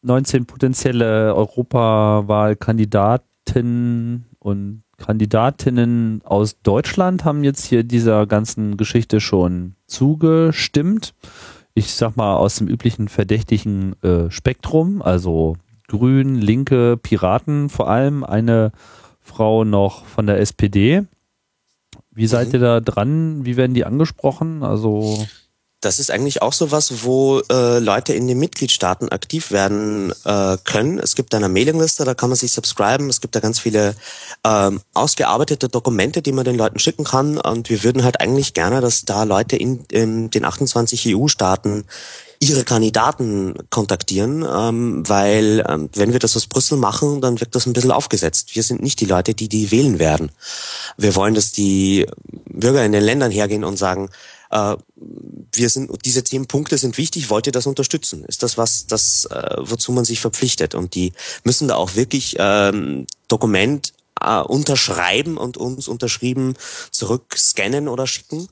Speaker 1: 19 potenzielle Europawahlkandidaten Kandidaten und Kandidatinnen aus Deutschland haben jetzt hier dieser ganzen Geschichte schon zugestimmt. Ich sag mal aus dem üblichen verdächtigen äh, Spektrum, also Grün, Linke, Piraten, vor allem eine Frau noch von der SPD. Wie seid mhm. ihr da dran? Wie werden die angesprochen? Also
Speaker 3: das ist eigentlich auch so was, wo äh, Leute in den Mitgliedstaaten aktiv werden äh, können. Es gibt eine Mailingliste, da kann man sich subscriben. Es gibt da ganz viele ähm, ausgearbeitete Dokumente, die man den Leuten schicken kann. Und wir würden halt eigentlich gerne, dass da Leute in, in den 28 EU-Staaten ihre Kandidaten kontaktieren, ähm, weil ähm, wenn wir das aus Brüssel machen, dann wirkt das ein bisschen aufgesetzt. Wir sind nicht die Leute, die die wählen werden. Wir wollen, dass die Bürger in den Ländern hergehen und sagen, wir sind, diese zehn Punkte sind wichtig, wollt ihr das unterstützen? Ist das was, das, äh, wozu man sich verpflichtet? Und die müssen da auch wirklich ähm, Dokument äh, unterschreiben und uns unterschrieben zurückscannen oder schicken,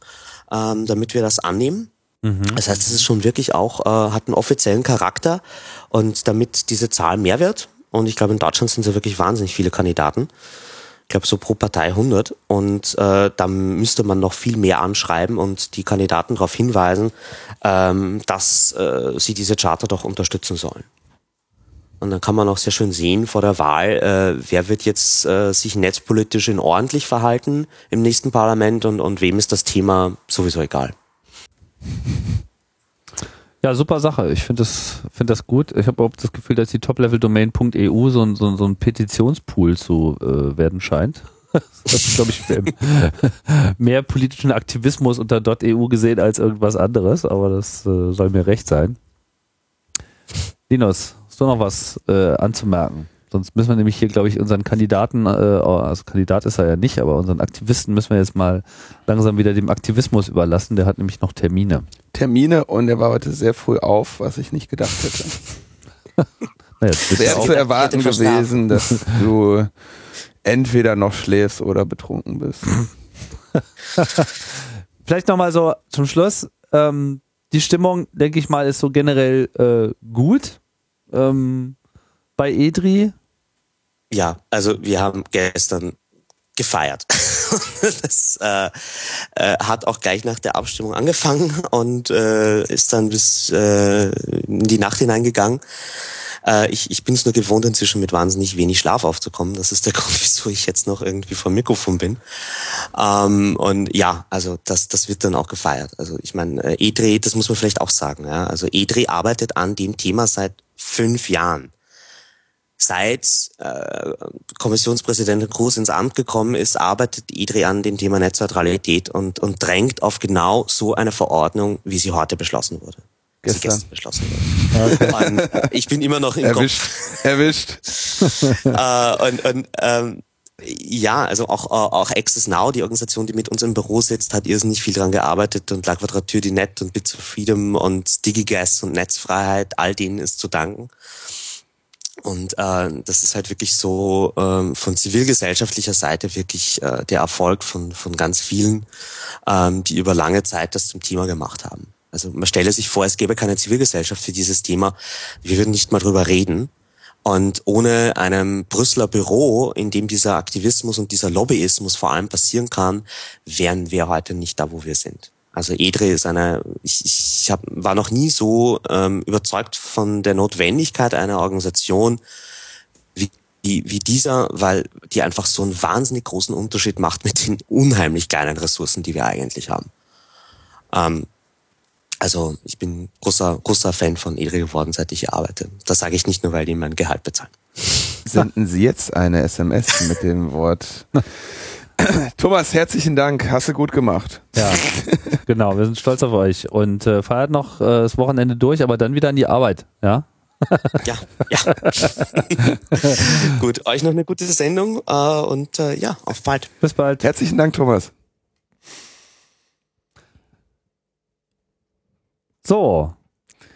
Speaker 3: ähm, damit wir das annehmen. Mhm. Das heißt, es ist schon wirklich auch, äh, hat einen offiziellen Charakter und damit diese Zahl mehr wird, und ich glaube, in Deutschland sind es wirklich wahnsinnig viele Kandidaten, glaube so pro Partei 100 und äh, da müsste man noch viel mehr anschreiben und die Kandidaten darauf hinweisen, ähm, dass äh, sie diese Charter doch unterstützen sollen. Und dann kann man auch sehr schön sehen vor der Wahl, äh, wer wird jetzt äh, sich netzpolitisch in ordentlich verhalten im nächsten Parlament und, und wem ist das Thema sowieso egal.
Speaker 1: Ja, super Sache. Ich finde das, finde das gut. Ich habe auch das Gefühl, dass die Top-Level-Domain.eu so, ein, so, so ein Petitionspool zu äh, werden scheint. Das ist, glaube ich, mehr, politischen Aktivismus unter .eu gesehen als irgendwas anderes, aber das äh, soll mir recht sein. Linus, hast du noch was äh, anzumerken? Sonst müssen wir nämlich hier, glaube ich, unseren Kandidaten, äh, also Kandidat ist er ja nicht, aber unseren Aktivisten müssen wir jetzt mal langsam wieder dem Aktivismus überlassen. Der hat nämlich noch Termine.
Speaker 2: Termine und er war heute sehr früh auf, was ich nicht gedacht hätte. naja, Wäre zu erwarten gewesen, dass du entweder noch schläfst oder betrunken bist.
Speaker 1: Vielleicht nochmal so zum Schluss. Ähm, die Stimmung, denke ich mal, ist so generell äh, gut ähm, bei Edri.
Speaker 3: Ja, also wir haben gestern gefeiert. das äh, äh, hat auch gleich nach der Abstimmung angefangen und äh, ist dann bis äh, in die Nacht hineingegangen. Äh, ich ich bin es nur gewohnt, inzwischen mit wahnsinnig wenig Schlaf aufzukommen. Das ist der Grund, wieso ich jetzt noch irgendwie vor Mikrofon bin. Ähm, und ja, also das, das wird dann auch gefeiert. Also ich meine, äh, EDRE, das muss man vielleicht auch sagen. Ja? Also EDRE arbeitet an dem Thema seit fünf Jahren seit äh, Kommissionspräsident Cruz ins Amt gekommen ist, arbeitet IDRI an dem Thema Netzneutralität und, und drängt auf genau so eine Verordnung, wie sie heute beschlossen wurde.
Speaker 2: Gestern.
Speaker 3: gestern beschlossen wurde. Okay. Ich bin immer noch im
Speaker 2: Erwischt.
Speaker 3: Kopf.
Speaker 2: Erwischt.
Speaker 3: äh, und und ähm, ja, also auch, auch Access Now, die Organisation, die mit uns im Büro sitzt, hat irrsinnig viel dran gearbeitet und La Quadrature die Net und Bits of Freedom und DigiGas und Netzfreiheit, all denen ist zu danken. Und äh, das ist halt wirklich so ähm, von zivilgesellschaftlicher Seite wirklich äh, der Erfolg von, von ganz vielen, ähm, die über lange Zeit das zum Thema gemacht haben. Also man stelle sich vor, es gäbe keine Zivilgesellschaft für dieses Thema. Wir würden nicht mal drüber reden. Und ohne einem Brüsseler Büro, in dem dieser Aktivismus und dieser Lobbyismus vor allem passieren kann, wären wir heute nicht da, wo wir sind. Also EDRE ist eine, ich, ich hab, war noch nie so ähm, überzeugt von der Notwendigkeit einer Organisation wie, wie, wie dieser, weil die einfach so einen wahnsinnig großen Unterschied macht mit den unheimlich kleinen Ressourcen, die wir eigentlich haben. Ähm, also ich bin großer, großer Fan von EDRE geworden, seit ich hier arbeite. Das sage ich nicht nur, weil die mein Gehalt bezahlen.
Speaker 2: Senden Sie jetzt eine SMS mit dem Wort Thomas, herzlichen Dank. Hast du gut gemacht.
Speaker 1: Ja, genau. Wir sind stolz auf euch und äh, feiert noch äh, das Wochenende durch, aber dann wieder an die Arbeit. Ja.
Speaker 3: ja, ja. gut, euch noch eine gute Sendung äh, und äh, ja, auf bald.
Speaker 1: Bis bald.
Speaker 2: Herzlichen Dank, Thomas.
Speaker 1: So,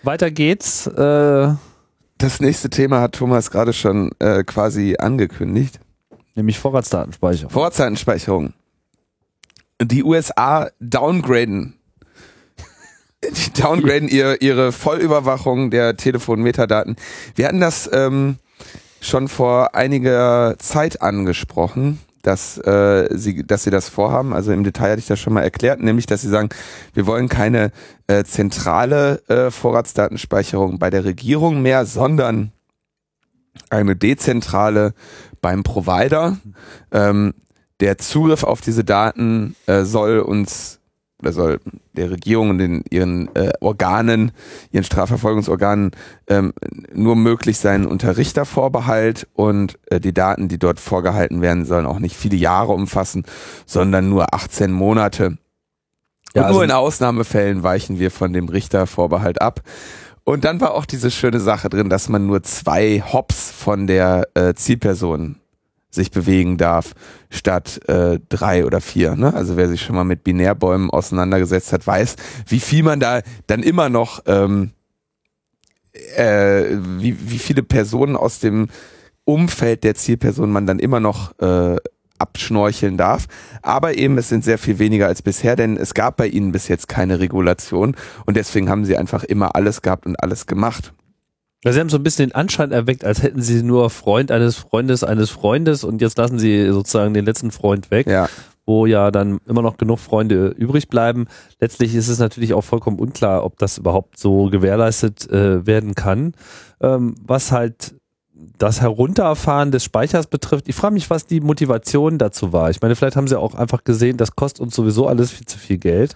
Speaker 1: weiter geht's. Äh,
Speaker 2: das nächste Thema hat Thomas gerade schon äh, quasi angekündigt.
Speaker 1: Nämlich Vorratsdatenspeicherung.
Speaker 2: Vorratsdatenspeicherung. Die USA downgraden. Die downgraden ihr, ihre Vollüberwachung der Telefonmetadaten. Wir hatten das ähm, schon vor einiger Zeit angesprochen, dass, äh, sie, dass sie das vorhaben. Also im Detail hatte ich das schon mal erklärt, nämlich dass sie sagen, wir wollen keine äh, zentrale äh, Vorratsdatenspeicherung bei der Regierung mehr, sondern eine dezentrale beim Provider. Ähm, der Zugriff auf diese Daten äh, soll uns, oder soll der Regierung und den, ihren äh, Organen, ihren Strafverfolgungsorganen ähm, nur möglich sein unter Richtervorbehalt und äh, die Daten, die dort vorgehalten werden, sollen auch nicht viele Jahre umfassen, sondern nur 18 Monate. Ja, und also nur in Ausnahmefällen weichen wir von dem Richtervorbehalt ab. Und dann war auch diese schöne Sache drin, dass man nur zwei Hops von der äh, Zielperson sich bewegen darf, statt äh, drei oder vier. Ne? Also wer sich schon mal mit Binärbäumen auseinandergesetzt hat, weiß, wie viel man da dann immer noch, ähm, äh, wie, wie viele Personen aus dem Umfeld der Zielperson man dann immer noch äh, abschnorcheln darf. Aber eben, es sind sehr viel weniger als bisher, denn es gab bei ihnen bis jetzt keine Regulation und deswegen haben sie einfach immer alles gehabt und alles gemacht.
Speaker 1: Sie haben so ein bisschen den Anschein erweckt, als hätten sie nur Freund eines Freundes eines Freundes und jetzt lassen sie sozusagen den letzten Freund weg. Ja wo ja dann immer noch genug Freunde übrig bleiben. Letztlich ist es natürlich auch vollkommen unklar, ob das überhaupt so gewährleistet äh, werden kann. Ähm, was halt das Herunterfahren des Speichers betrifft, ich frage mich, was die Motivation dazu war. Ich meine, vielleicht haben sie auch einfach gesehen, das kostet uns sowieso alles viel zu viel Geld.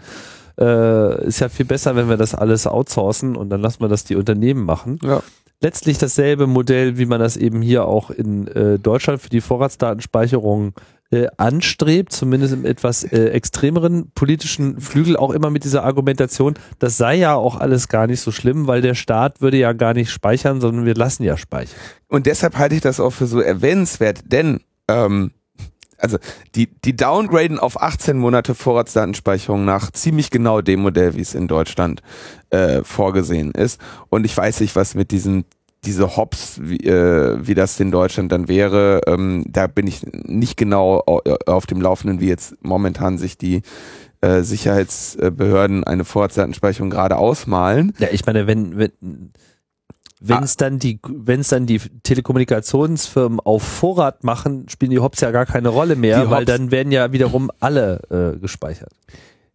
Speaker 1: Äh, ist ja viel besser, wenn wir das alles outsourcen und dann lassen wir das die Unternehmen machen. Ja. Letztlich dasselbe Modell, wie man das eben hier auch in äh, Deutschland für die Vorratsdatenspeicherung äh, anstrebt, zumindest im etwas äh, extremeren politischen Flügel, auch immer mit dieser Argumentation, das sei ja auch alles gar nicht so schlimm, weil der Staat würde ja gar nicht speichern, sondern wir lassen ja speichern.
Speaker 2: Und deshalb halte ich das auch für so erwähnenswert, denn ähm, also die, die downgraden auf 18 Monate Vorratsdatenspeicherung nach ziemlich genau dem Modell, wie es in Deutschland äh, vorgesehen ist. Und ich weiß nicht, was mit diesen diese Hops, wie, äh, wie das in Deutschland dann wäre, ähm, da bin ich nicht genau auf dem Laufenden, wie jetzt momentan sich die äh, Sicherheitsbehörden eine Vorratsdatenspeicherung gerade ausmalen.
Speaker 1: Ja, ich meine, wenn, wenn wenn es dann die, wenn es dann die Telekommunikationsfirmen auf Vorrat machen, spielen die Hops ja gar keine Rolle mehr, weil dann werden ja wiederum alle äh, gespeichert.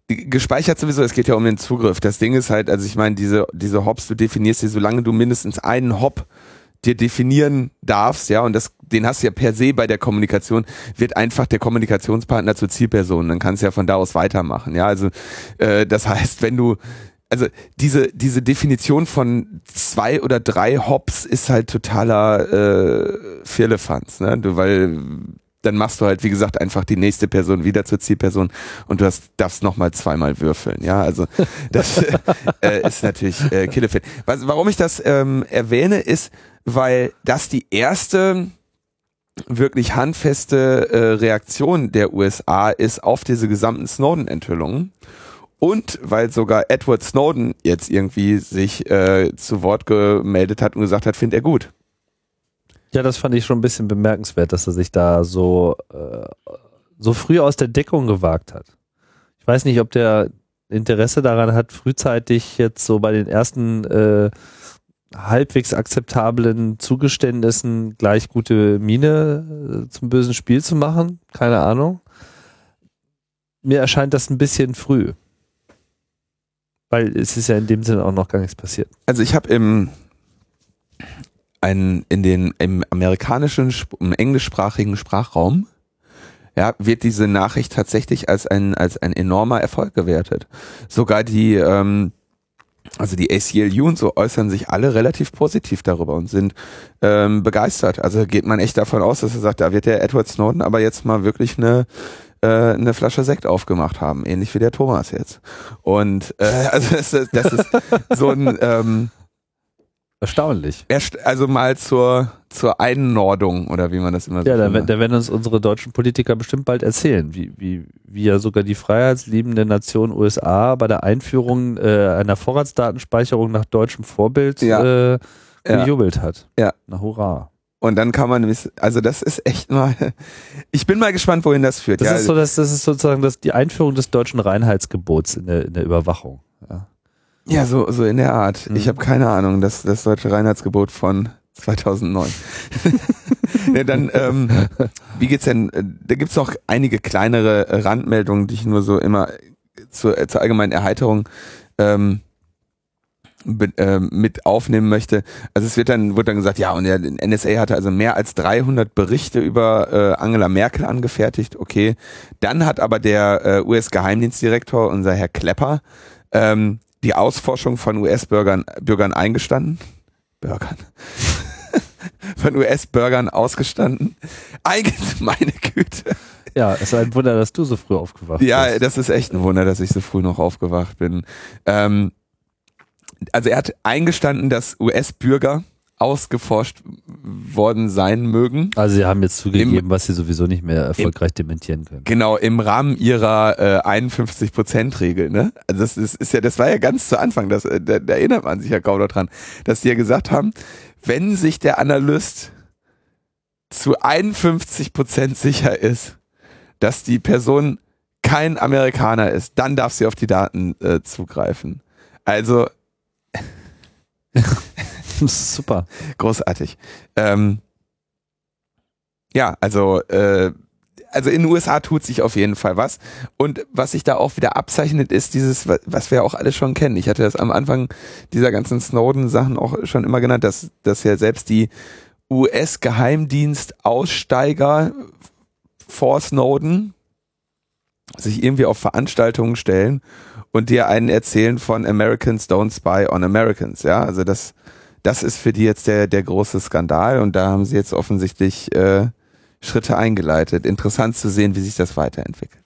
Speaker 2: Gespeichert sowieso, es geht ja um den Zugriff. Das Ding ist halt, also ich meine, diese, diese Hops, du definierst sie, solange du mindestens einen Hop dir definieren darfst, ja, und das, den hast du ja per se bei der Kommunikation, wird einfach der Kommunikationspartner zur Zielperson. Dann kannst du ja von da aus weitermachen, ja. Also äh, das heißt, wenn du also diese, diese Definition von zwei oder drei Hops ist halt totaler äh, Firlefanz, ne? Du, weil dann machst du halt, wie gesagt, einfach die nächste Person wieder zur Zielperson und du hast, darfst nochmal zweimal würfeln. Ja, also das äh, ist natürlich äh, Killefit. Warum ich das ähm, erwähne, ist, weil das die erste wirklich handfeste äh, Reaktion der USA ist auf diese gesamten Snowden-Enthüllungen. Und weil sogar Edward Snowden jetzt irgendwie sich äh, zu Wort gemeldet hat und gesagt hat, findet er gut.
Speaker 1: Ja, das fand ich schon ein bisschen bemerkenswert, dass er sich da so, äh, so früh aus der Deckung gewagt hat. Ich weiß nicht, ob der Interesse daran hat, frühzeitig jetzt so bei den ersten äh, halbwegs akzeptablen Zugeständnissen gleich gute Miene äh, zum bösen Spiel zu machen. Keine Ahnung. Mir erscheint das ein bisschen früh. Weil es ist ja in dem Sinne auch noch gar nichts passiert.
Speaker 2: Also ich habe im ein, in den im amerikanischen, im englischsprachigen Sprachraum ja, wird diese Nachricht tatsächlich als ein als ein enormer Erfolg gewertet. Sogar die ähm, also die ACLU und so äußern sich alle relativ positiv darüber und sind ähm, begeistert. Also geht man echt davon aus, dass er sagt, da wird der Edward Snowden aber jetzt mal wirklich eine äh, eine Flasche Sekt aufgemacht haben, ähnlich wie der Thomas jetzt. Und äh, also das, ist- das ist so ein ähm,
Speaker 1: Erstaunlich.
Speaker 2: erst, also mal zur zur Einordnung oder wie man das immer so
Speaker 1: Ja, da,
Speaker 2: sagt.
Speaker 1: da werden uns unsere deutschen Politiker bestimmt bald erzählen, wie, wie, wie ja sogar die freiheitsliebende Nation USA bei der Einführung äh, einer Vorratsdatenspeicherung nach deutschem Vorbild
Speaker 2: Ja.
Speaker 1: äh,
Speaker 2: Ja.
Speaker 1: gejubelt hat.
Speaker 2: Ja.
Speaker 1: Na hurra.
Speaker 2: Und dann kann man, nämlich- also das ist echt mal, ich bin mal gespannt, wohin das führt.
Speaker 1: Das
Speaker 2: ja,
Speaker 1: ist so, das, das ist sozusagen das, die Einführung des deutschen Reinheitsgebots in der, in der Überwachung. Ja.
Speaker 2: Ja, so, so in der Art.
Speaker 1: Mhm.
Speaker 2: Ich habe keine Ahnung, das, das deutsche Reinheitsgebot von 2009. ja, dann, ähm, wie geht's denn, äh, da gibt's noch einige kleinere äh, Randmeldungen, die ich nur so immer zur, äh, zur allgemeinen Erheiterung ähm, be- ähm, mit aufnehmen möchte. Also es wird dann, wird dann gesagt, ja, und der NSA hatte also mehr als 300 Berichte über äh, Angela Merkel angefertigt, okay. Dann hat aber der äh, US-Geheimdienstdirektor, unser Herr Klepper, ähm, die Ausforschung von US-Bürgern Bürgern eingestanden. Bürgern. von US-Bürgern ausgestanden. Eigentlich, meine Güte.
Speaker 1: ja, es ist ein Wunder, dass du so früh aufgewacht
Speaker 2: Ja,
Speaker 1: bist.
Speaker 2: das ist echt ein Wunder, dass ich so früh noch aufgewacht bin. Ähm, also er hat eingestanden, dass US-Bürger ausgeforscht worden sein mögen.
Speaker 1: Also sie haben jetzt zugegeben, was sie sowieso nicht mehr erfolgreich dementieren können.
Speaker 2: Genau, im Rahmen ihrer äh, 51%-Regel, ne? Also das ist, ist ja, das war ja ganz zu Anfang, das, äh, da, da erinnert man sich ja kaum noch dran, dass die ja gesagt haben, wenn sich der Analyst zu 51% sicher ist, dass die Person kein Amerikaner ist, dann darf sie auf die Daten äh, zugreifen. Also
Speaker 1: super.
Speaker 2: großartig. Ähm, ja, also äh, also in den USA tut sich auf jeden Fall was. Und was sich da auch wieder abzeichnet, ist dieses, wa- was wir auch alle schon kennen. Ich hatte das am Anfang dieser ganzen Snowden-Sachen auch schon immer genannt, dass, dass ja selbst die US-Geheimdienst-Aussteiger vor Snowden sich irgendwie auf Veranstaltungen stellen und dir einen erzählen von Americans don't spy on Americans. Ja, also das, das ist für die jetzt der, der große Skandal und da haben sie jetzt offensichtlich äh, Schritte eingeleitet. Interessant zu sehen, wie sich das weiterentwickelt.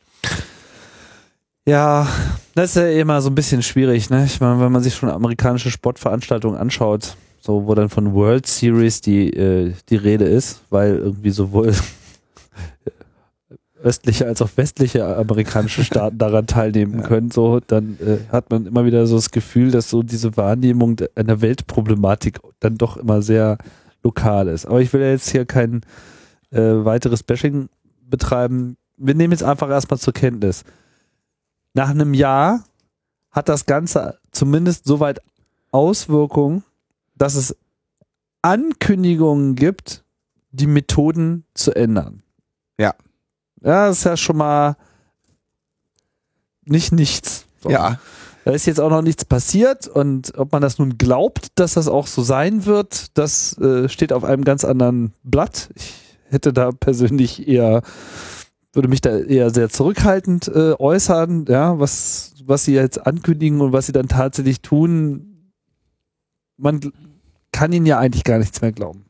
Speaker 1: Ja, das ist ja immer so ein bisschen schwierig, ne? Ich meine, wenn man sich schon amerikanische Sportveranstaltungen anschaut, so wo dann von World Series die, äh, die Rede ist, weil irgendwie sowohl östliche als auch westliche amerikanische Staaten daran teilnehmen können, so, dann äh, hat man immer wieder so das Gefühl, dass so diese Wahrnehmung einer Weltproblematik dann doch immer sehr lokal ist. Aber ich will ja jetzt hier kein äh, weiteres Bashing betreiben. Wir nehmen jetzt einfach erstmal zur Kenntnis. Nach einem Jahr hat das Ganze zumindest soweit Auswirkungen, dass es Ankündigungen gibt, die Methoden zu ändern.
Speaker 2: Ja.
Speaker 1: Ja, das ist ja schon mal nicht nichts. So.
Speaker 2: Ja.
Speaker 1: Da ist jetzt auch noch nichts passiert und ob man das nun glaubt, dass das auch so sein wird, das äh, steht auf einem ganz anderen Blatt. Ich hätte da persönlich eher, würde mich da eher sehr zurückhaltend äh, äußern, ja, was, was sie jetzt ankündigen und was sie dann tatsächlich tun. Man kann ihnen ja eigentlich gar nichts mehr glauben.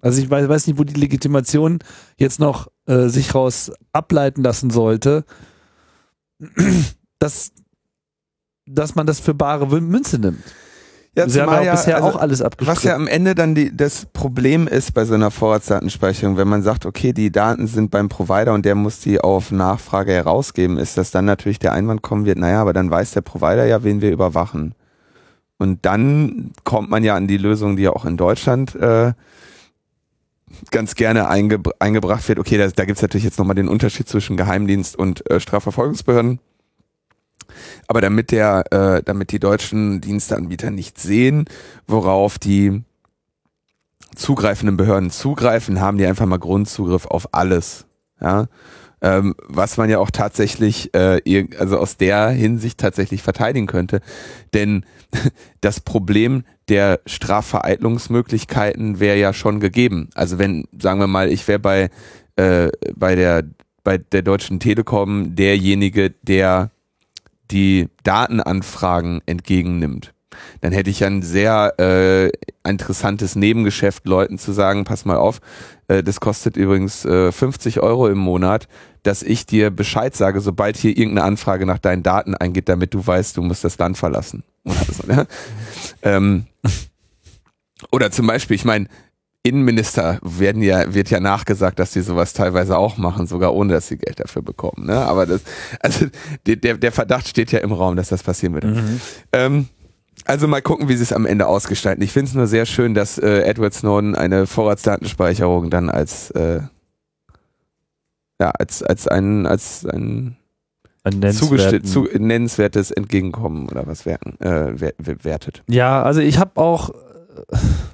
Speaker 1: Also ich weiß, weiß nicht, wo die Legitimation jetzt noch äh, sich raus ableiten lassen sollte, dass, dass man das für bare Münze nimmt.
Speaker 2: Ja,
Speaker 1: Sie haben ja bisher
Speaker 2: also,
Speaker 1: auch alles
Speaker 2: Was ja
Speaker 1: abgestritten.
Speaker 2: am Ende dann die, das Problem ist bei so einer Vorratsdatenspeicherung, wenn man sagt, okay, die Daten sind beim Provider und der muss die auf Nachfrage herausgeben, ist, dass dann natürlich der Einwand kommen wird, naja, aber dann weiß der Provider ja, wen wir überwachen. Und dann kommt man ja an die Lösung, die ja auch in Deutschland äh, ganz gerne einge eingebracht wird. Okay, da, da gibt es natürlich jetzt nochmal den Unterschied zwischen Geheimdienst und äh, Strafverfolgungsbehörden. Aber damit der, äh, damit die deutschen Diensteanbieter nicht sehen, worauf die zugreifenden Behörden zugreifen, haben die einfach mal Grundzugriff auf alles. Ja. Ähm, was man ja auch tatsächlich, äh, also aus der Hinsicht tatsächlich verteidigen könnte. Denn das Problem der Strafvereitlungsmöglichkeiten wäre ja schon gegeben. Also wenn, sagen wir mal, ich wäre bei, äh, bei der bei der Deutschen Telekom derjenige, der die Datenanfragen entgegennimmt, dann hätte ich ja ein sehr äh, interessantes Nebengeschäft, Leuten zu sagen, pass mal auf, äh, das kostet übrigens äh, 50 Euro im Monat, dass ich dir Bescheid sage, sobald hier irgendeine Anfrage nach deinen Daten eingeht, damit du weißt, du musst das Land verlassen. Oder, so, ne? ähm, oder zum Beispiel, ich meine, Innenminister werden ja, wird ja nachgesagt, dass sie sowas teilweise auch machen, sogar ohne, dass sie Geld dafür bekommen. Ne? Aber das, also der, der Verdacht steht ja im Raum, dass das passieren wird. Ähm, also mal gucken, wie sie es am Ende ausgestalten. Ich finde es nur sehr schön, dass äh, Edward Snowden eine Vorratsdatenspeicherung dann als äh, ja als als ein als ein
Speaker 1: Ein
Speaker 2: zu, nennenswertes Entgegenkommen oder was werten, äh, wer- wer- wertet.
Speaker 1: ja, also ich habe auch,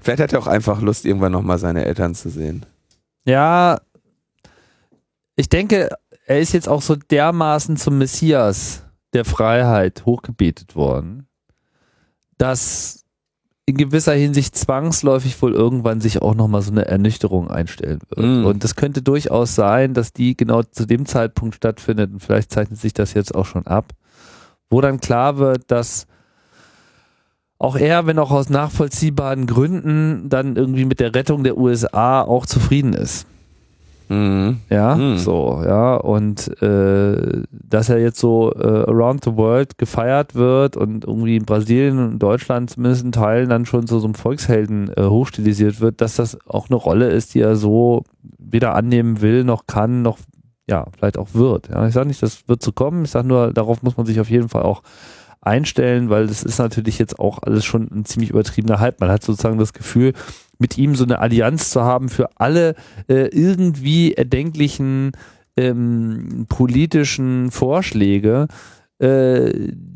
Speaker 2: Vielleicht hat er auch einfach Lust, irgendwann nochmal seine Eltern zu sehen.
Speaker 1: ja, ich denke, er ist jetzt auch so dermaßen zum Messias der Freiheit hochgebetet worden, dass in gewisser Hinsicht zwangsläufig wohl irgendwann sich auch nochmal so eine Ernüchterung einstellen wird.
Speaker 2: Mm.
Speaker 1: Und es könnte durchaus sein, dass die genau zu dem Zeitpunkt stattfindet, und vielleicht zeichnet sich das jetzt auch schon ab, wo dann klar wird, dass auch er, wenn auch aus nachvollziehbaren Gründen, dann irgendwie mit der Rettung der USA auch zufrieden ist.
Speaker 2: Mhm.
Speaker 1: Ja,
Speaker 2: Hm.
Speaker 1: so, ja, und äh, dass er jetzt so äh, around the world gefeiert wird und irgendwie in Brasilien und Deutschland zumindest in Teilen dann schon zu so einem Volkshelden äh, hochstilisiert wird, dass das auch eine Rolle ist, die er so weder annehmen will, noch kann, noch ja, vielleicht auch wird. Ja, ich sage nicht, das wird so kommen, ich sage nur, darauf muss man sich auf jeden Fall auch einstellen, weil das ist natürlich jetzt auch alles schon ein ziemlich übertriebener Hype. Man hat sozusagen das Gefühl, mit ihm so eine Allianz zu haben für alle äh, irgendwie erdenklichen ähm, politischen Vorschläge, äh,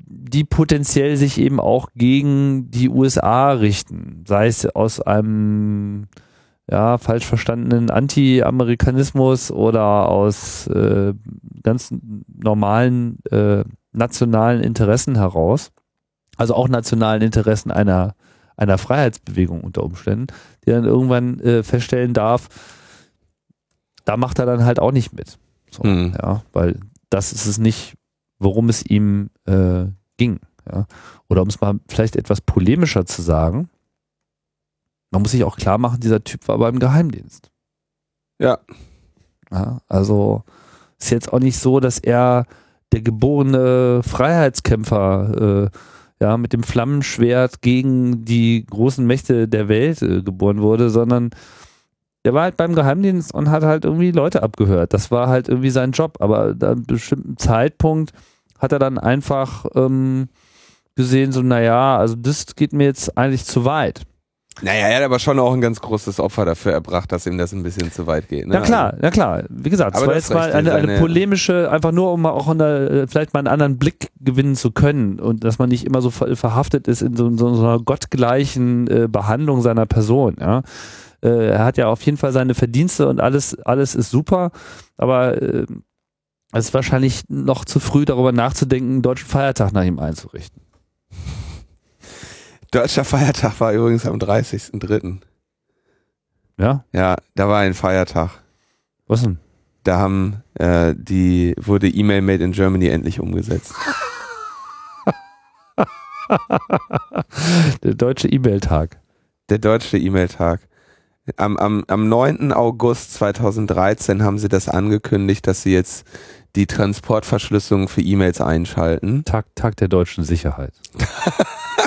Speaker 1: die potenziell sich eben auch gegen die USA richten, sei es aus einem ja, falsch verstandenen Anti-Amerikanismus oder aus äh, ganz normalen äh, nationalen Interessen heraus, also auch nationalen Interessen einer, einer Freiheitsbewegung unter Umständen, die dann irgendwann äh, feststellen darf, da macht er dann halt auch nicht mit. So,
Speaker 2: Mhm.
Speaker 1: ja, weil das ist es nicht, worum es ihm äh, ging. Ja. Oder um es mal vielleicht etwas polemischer zu sagen, man muss sich auch klar machen, dieser Typ war beim Geheimdienst.
Speaker 2: Ja.
Speaker 1: Ja, also ist jetzt auch nicht so, dass er der geborene Freiheitskämpfer äh, ja, mit dem Flammenschwert gegen die großen Mächte der Welt äh, geboren wurde, sondern der war halt beim Geheimdienst und hat halt irgendwie Leute abgehört. Das war halt irgendwie sein Job. Aber da einem bestimmten Zeitpunkt hat er dann einfach ähm, gesehen, so, naja, also das geht mir jetzt eigentlich zu weit.
Speaker 2: Naja, er hat aber schon auch ein ganz großes Opfer dafür erbracht, dass ihm das ein bisschen zu weit geht. Ne?
Speaker 1: Ja klar, ja klar. Wie gesagt, es war jetzt mal eine, eine polemische, einfach nur um auch eine, vielleicht mal einen anderen Blick gewinnen zu können und dass man nicht immer so ver verhaftet ist in so, so, so einer gottgleichen äh, Behandlung seiner Person. Ja. Äh, er hat ja auf jeden Fall seine Verdienste und alles, alles ist super, aber äh, es ist wahrscheinlich noch zu früh darüber nachzudenken, einen deutschen Feiertag nach ihm einzurichten.
Speaker 2: Deutscher Feiertag war übrigens am 30.03.
Speaker 1: Ja,
Speaker 2: Ja, da war ein Feiertag.
Speaker 1: was denn?
Speaker 2: Da haben äh, die wurde E-Mail Made in Germany endlich umgesetzt.
Speaker 1: Der deutsche E-Mail-Tag.
Speaker 2: Der deutsche E-Mail-Tag. Am, am, am 9. August 2013 haben sie das angekündigt, dass sie jetzt die Transportverschlüsselung für E-Mails einschalten.
Speaker 1: Tag, Tag der deutschen Sicherheit.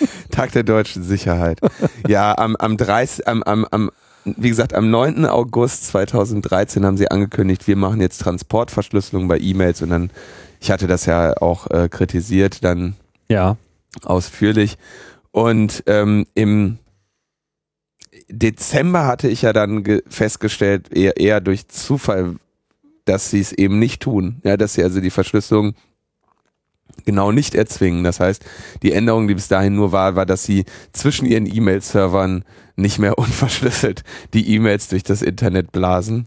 Speaker 2: Tag der deutschen Sicherheit. ja, am, am 30, am, am, am, wie gesagt, am 9. August 2013 haben sie angekündigt, wir machen jetzt Transportverschlüsselung bei E-Mails und dann, ich hatte das ja auch äh, kritisiert, dann
Speaker 1: Ja.
Speaker 2: ausführlich. Und ähm, im Dezember hatte ich ja dann ge- festgestellt, eher, eher durch Zufall, dass sie es eben nicht tun. Ja, dass sie also die Verschlüsselung genau nicht erzwingen. Das heißt, die Änderung, die bis dahin nur war, war, dass sie zwischen ihren E-Mail-Servern nicht mehr unverschlüsselt die E-Mails durch das Internet blasen,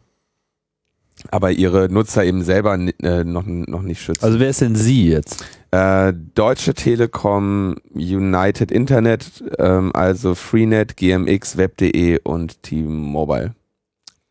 Speaker 2: aber ihre Nutzer eben selber äh, noch, noch nicht schützen.
Speaker 1: Also wer ist denn Sie jetzt?
Speaker 2: Äh, Deutsche Telekom, United Internet, ähm, also Freenet, GMX, Web.de und T-Mobile.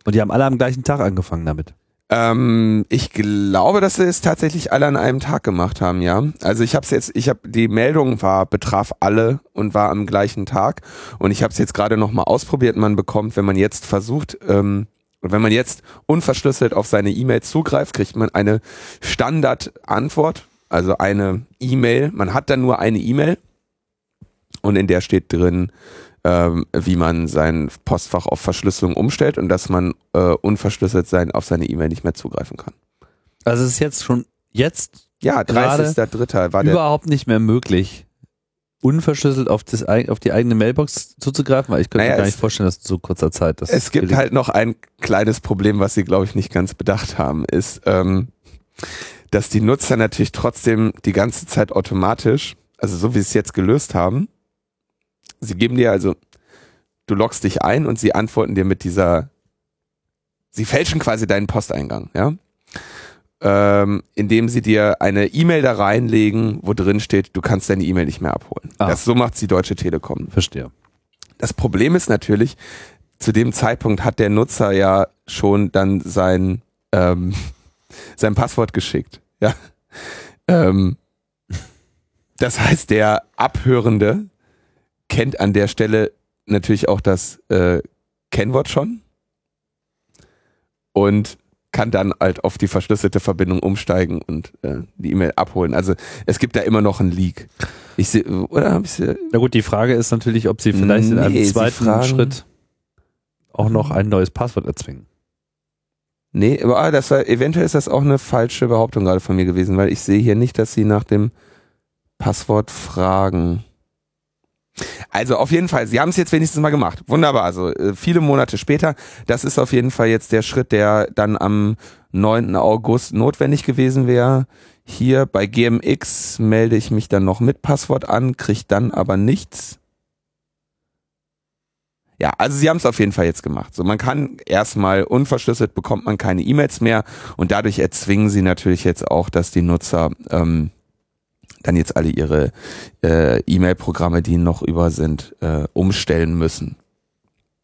Speaker 1: Und die haben alle am gleichen Tag angefangen damit.
Speaker 2: Ähm, ich glaube, dass sie es tatsächlich alle an einem Tag gemacht haben, ja. Also ich habe jetzt, ich habe die Meldung war betraf alle und war am gleichen Tag und ich habe es jetzt gerade noch mal ausprobiert. Man bekommt, wenn man jetzt versucht, ähm, wenn man jetzt unverschlüsselt auf seine E-Mail zugreift, kriegt man eine Standardantwort, also eine E-Mail. Man hat dann nur eine E-Mail und in der steht drin, ähm, wie man sein Postfach auf Verschlüsselung umstellt und dass man äh, unverschlüsselt sein auf seine E-Mail nicht mehr zugreifen kann.
Speaker 1: Also es ist jetzt schon jetzt
Speaker 2: Ja,
Speaker 1: Gerade
Speaker 2: 30.03. war der.
Speaker 1: überhaupt nicht mehr möglich, unverschlüsselt auf, das, auf die eigene Mailbox zuzugreifen, weil ich könnte
Speaker 2: Naja,
Speaker 1: mir gar nicht vorstellen, dass so kurzer Zeit das
Speaker 2: Es gibt halt noch ein kleines Problem, was sie, glaube ich, nicht ganz bedacht haben, ist, ähm, dass die Nutzer natürlich trotzdem die ganze Zeit automatisch, also so wie sie es jetzt gelöst haben, sie geben dir also, du loggst dich ein und sie antworten dir mit dieser, sie fälschen quasi deinen Posteingang, ja. Ähm, indem sie dir eine E-Mail da reinlegen, wo drin steht, du kannst deine E-Mail nicht mehr abholen.
Speaker 1: Ah.
Speaker 2: Das so macht die Deutsche Telekom.
Speaker 1: Verstehe.
Speaker 2: Das Problem ist natürlich, zu dem Zeitpunkt hat der Nutzer ja schon dann sein, ähm, sein Passwort geschickt. Ja. Ähm, das heißt, der Abhörende kennt an der Stelle natürlich auch das äh, Kennwort schon und kann dann halt auf die verschlüsselte Verbindung umsteigen und äh, die E-Mail abholen. Also es gibt da immer noch einen Leak. Ich sehe, oder habe ich sie
Speaker 1: Na gut, die Frage ist natürlich, ob sie vielleicht in
Speaker 2: Nee,
Speaker 1: einem
Speaker 2: sie
Speaker 1: zweiten Schritt auch noch ein neues Passwort erzwingen.
Speaker 2: Nee, aber ah, das war, eventuell ist das auch eine falsche Behauptung gerade von mir gewesen, weil ich sehe hier nicht, dass sie nach dem Passwort fragen. Also auf jeden Fall, sie haben es jetzt wenigstens mal gemacht. Wunderbar, also äh, viele Monate später. Das ist auf jeden Fall jetzt der Schritt, der dann am 9. August notwendig gewesen wäre. Hier bei GMX melde ich mich dann noch mit Passwort an, kriege dann aber nichts. Ja, also sie haben es auf jeden Fall jetzt gemacht. So, man kann erstmal unverschlüsselt bekommt man keine E-Mails mehr und dadurch erzwingen sie natürlich jetzt auch, dass die Nutzer ähm, dann jetzt alle ihre äh, E-Mail-Programme, die noch über sind, äh, umstellen müssen.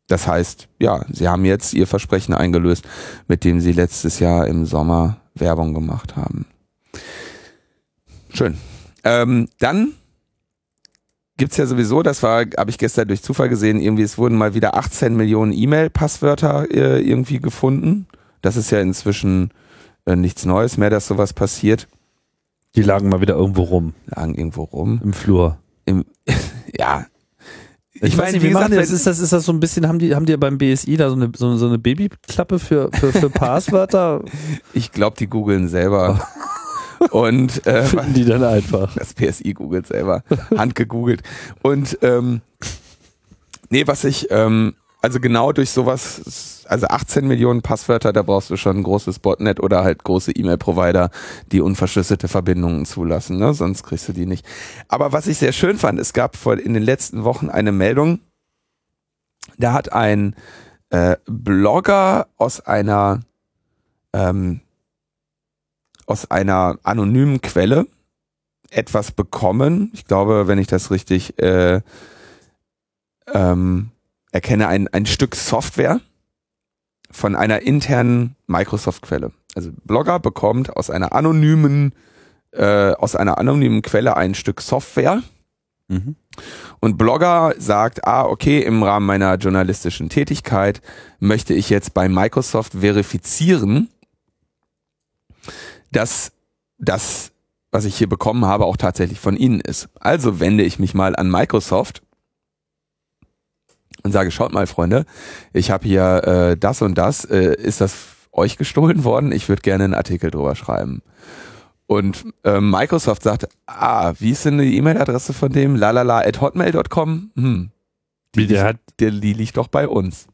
Speaker 2: Das heißt, ja, sie haben jetzt ihr Versprechen eingelöst, mit dem sie letztes Jahr im Sommer Werbung gemacht haben. Schön. Ähm, dann gibt's ja sowieso, das war, habe ich gestern durch Zufall gesehen, irgendwie es wurden mal wieder 18 Millionen E-Mail-Passwörter äh, irgendwie gefunden. Das ist ja inzwischen äh, nichts Neues mehr, dass sowas passiert.
Speaker 1: Die lagen mal wieder irgendwo rum
Speaker 2: Lagen irgendwo rum.
Speaker 1: im Flur.
Speaker 2: Im, ja.
Speaker 1: Ich, weiß nicht, wie
Speaker 2: wie
Speaker 1: machen die
Speaker 2: gesagt,
Speaker 1: das? Ist das, ist das so ein bisschen, haben die, haben die beim BSI da so eine, so, so eine Babyklappe für, für, für Passwörter?
Speaker 2: ich glaube, die googeln selber. Und äh,
Speaker 1: Finden die dann einfach.
Speaker 2: das PSI googelt selber, handgegoogelt. Und ähm, Nee, was ich, ähm, also genau durch sowas, also 18 Millionen Passwörter, da brauchst du schon ein großes Botnet oder halt große E-Mail-Provider, die unverschlüsselte Verbindungen zulassen, ne? sonst kriegst du die nicht. Aber was ich sehr schön fand, es gab vor, in den letzten Wochen eine Meldung, da hat ein äh, Blogger aus einer ähm, aus einer anonymen Quelle etwas bekommen. Ich glaube, wenn ich das richtig äh, ähm, erkenne, ein, ein Stück Software von einer internen Microsoft-Quelle. Also Blogger bekommt aus einer anonymen äh, aus einer anonymen Quelle ein Stück Software. Mhm. Und Blogger sagt, ah, okay, im Rahmen meiner journalistischen Tätigkeit möchte ich jetzt bei Microsoft verifizieren, dass das, was ich hier bekommen habe, auch tatsächlich von Ihnen ist. Also wende ich mich mal an Microsoft und sage, schaut mal, Freunde, ich habe hier äh, das und das, äh, ist das euch gestohlen worden? Ich würde gerne einen Artikel drüber schreiben. Und äh, Microsoft sagt, ah, wie ist denn die E-Mail-Adresse von dem? lalala at hotmail.com? Hm. Die, der, hat, der, die liegt doch bei uns.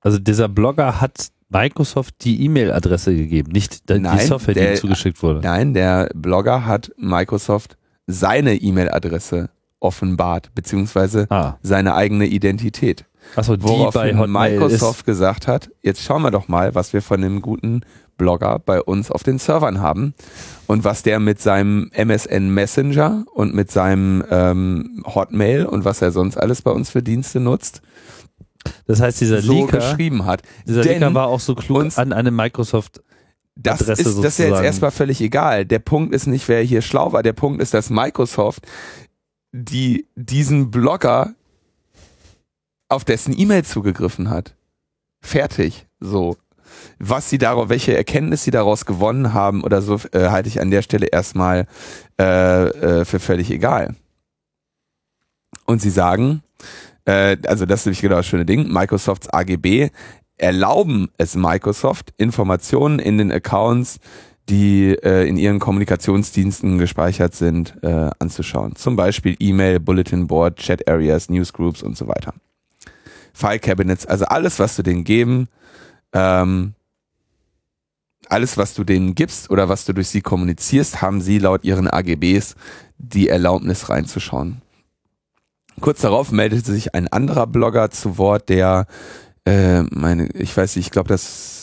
Speaker 1: Also dieser Blogger hat Microsoft die E-Mail-Adresse gegeben, nicht die nein, Software, der, die ihm zugeschickt wurde.
Speaker 2: Nein, der Blogger hat Microsoft seine E-Mail-Adresse offenbart, beziehungsweise ah. seine eigene Identität.
Speaker 1: Achso, die
Speaker 2: bei Microsoft gesagt hat, jetzt schauen wir doch mal, was wir von dem guten Blogger bei uns auf den Servern haben und was der mit seinem MSN Messenger und mit seinem ähm, Hotmail und was er sonst alles bei uns für Dienste nutzt.
Speaker 1: Das heißt, dieser
Speaker 2: so
Speaker 1: Leaker,
Speaker 2: geschrieben hat.
Speaker 1: Dieser Denn Leaker war auch so klug an eine Microsoft
Speaker 2: das Adresse ist, das ist ja jetzt erstmal völlig egal. Der Punkt ist nicht, wer hier schlau war. Der Punkt ist, dass Microsoft die diesen Blogger auf dessen E-Mail zugegriffen hat. Fertig. So. Was sie darauf, welche Erkenntnis sie daraus gewonnen haben oder so, äh, halte ich an der Stelle erstmal äh, äh, für völlig egal. Und sie sagen, äh, also das ist nämlich genau das schöne Ding, Microsofts AGB erlauben es Microsoft, Informationen in den Accounts die äh, in ihren Kommunikationsdiensten gespeichert sind, äh, anzuschauen. Zum Beispiel E-Mail, Bulletin Board, Chat Areas, Newsgroups und so weiter. File Cabinets, also alles, was du denen geben, ähm, alles, was du denen gibst oder was du durch sie kommunizierst, haben sie laut ihren AGBs die Erlaubnis reinzuschauen. Kurz darauf meldete sich ein anderer Blogger zu Wort, der äh, meine, ich weiß nicht, ich glaube, das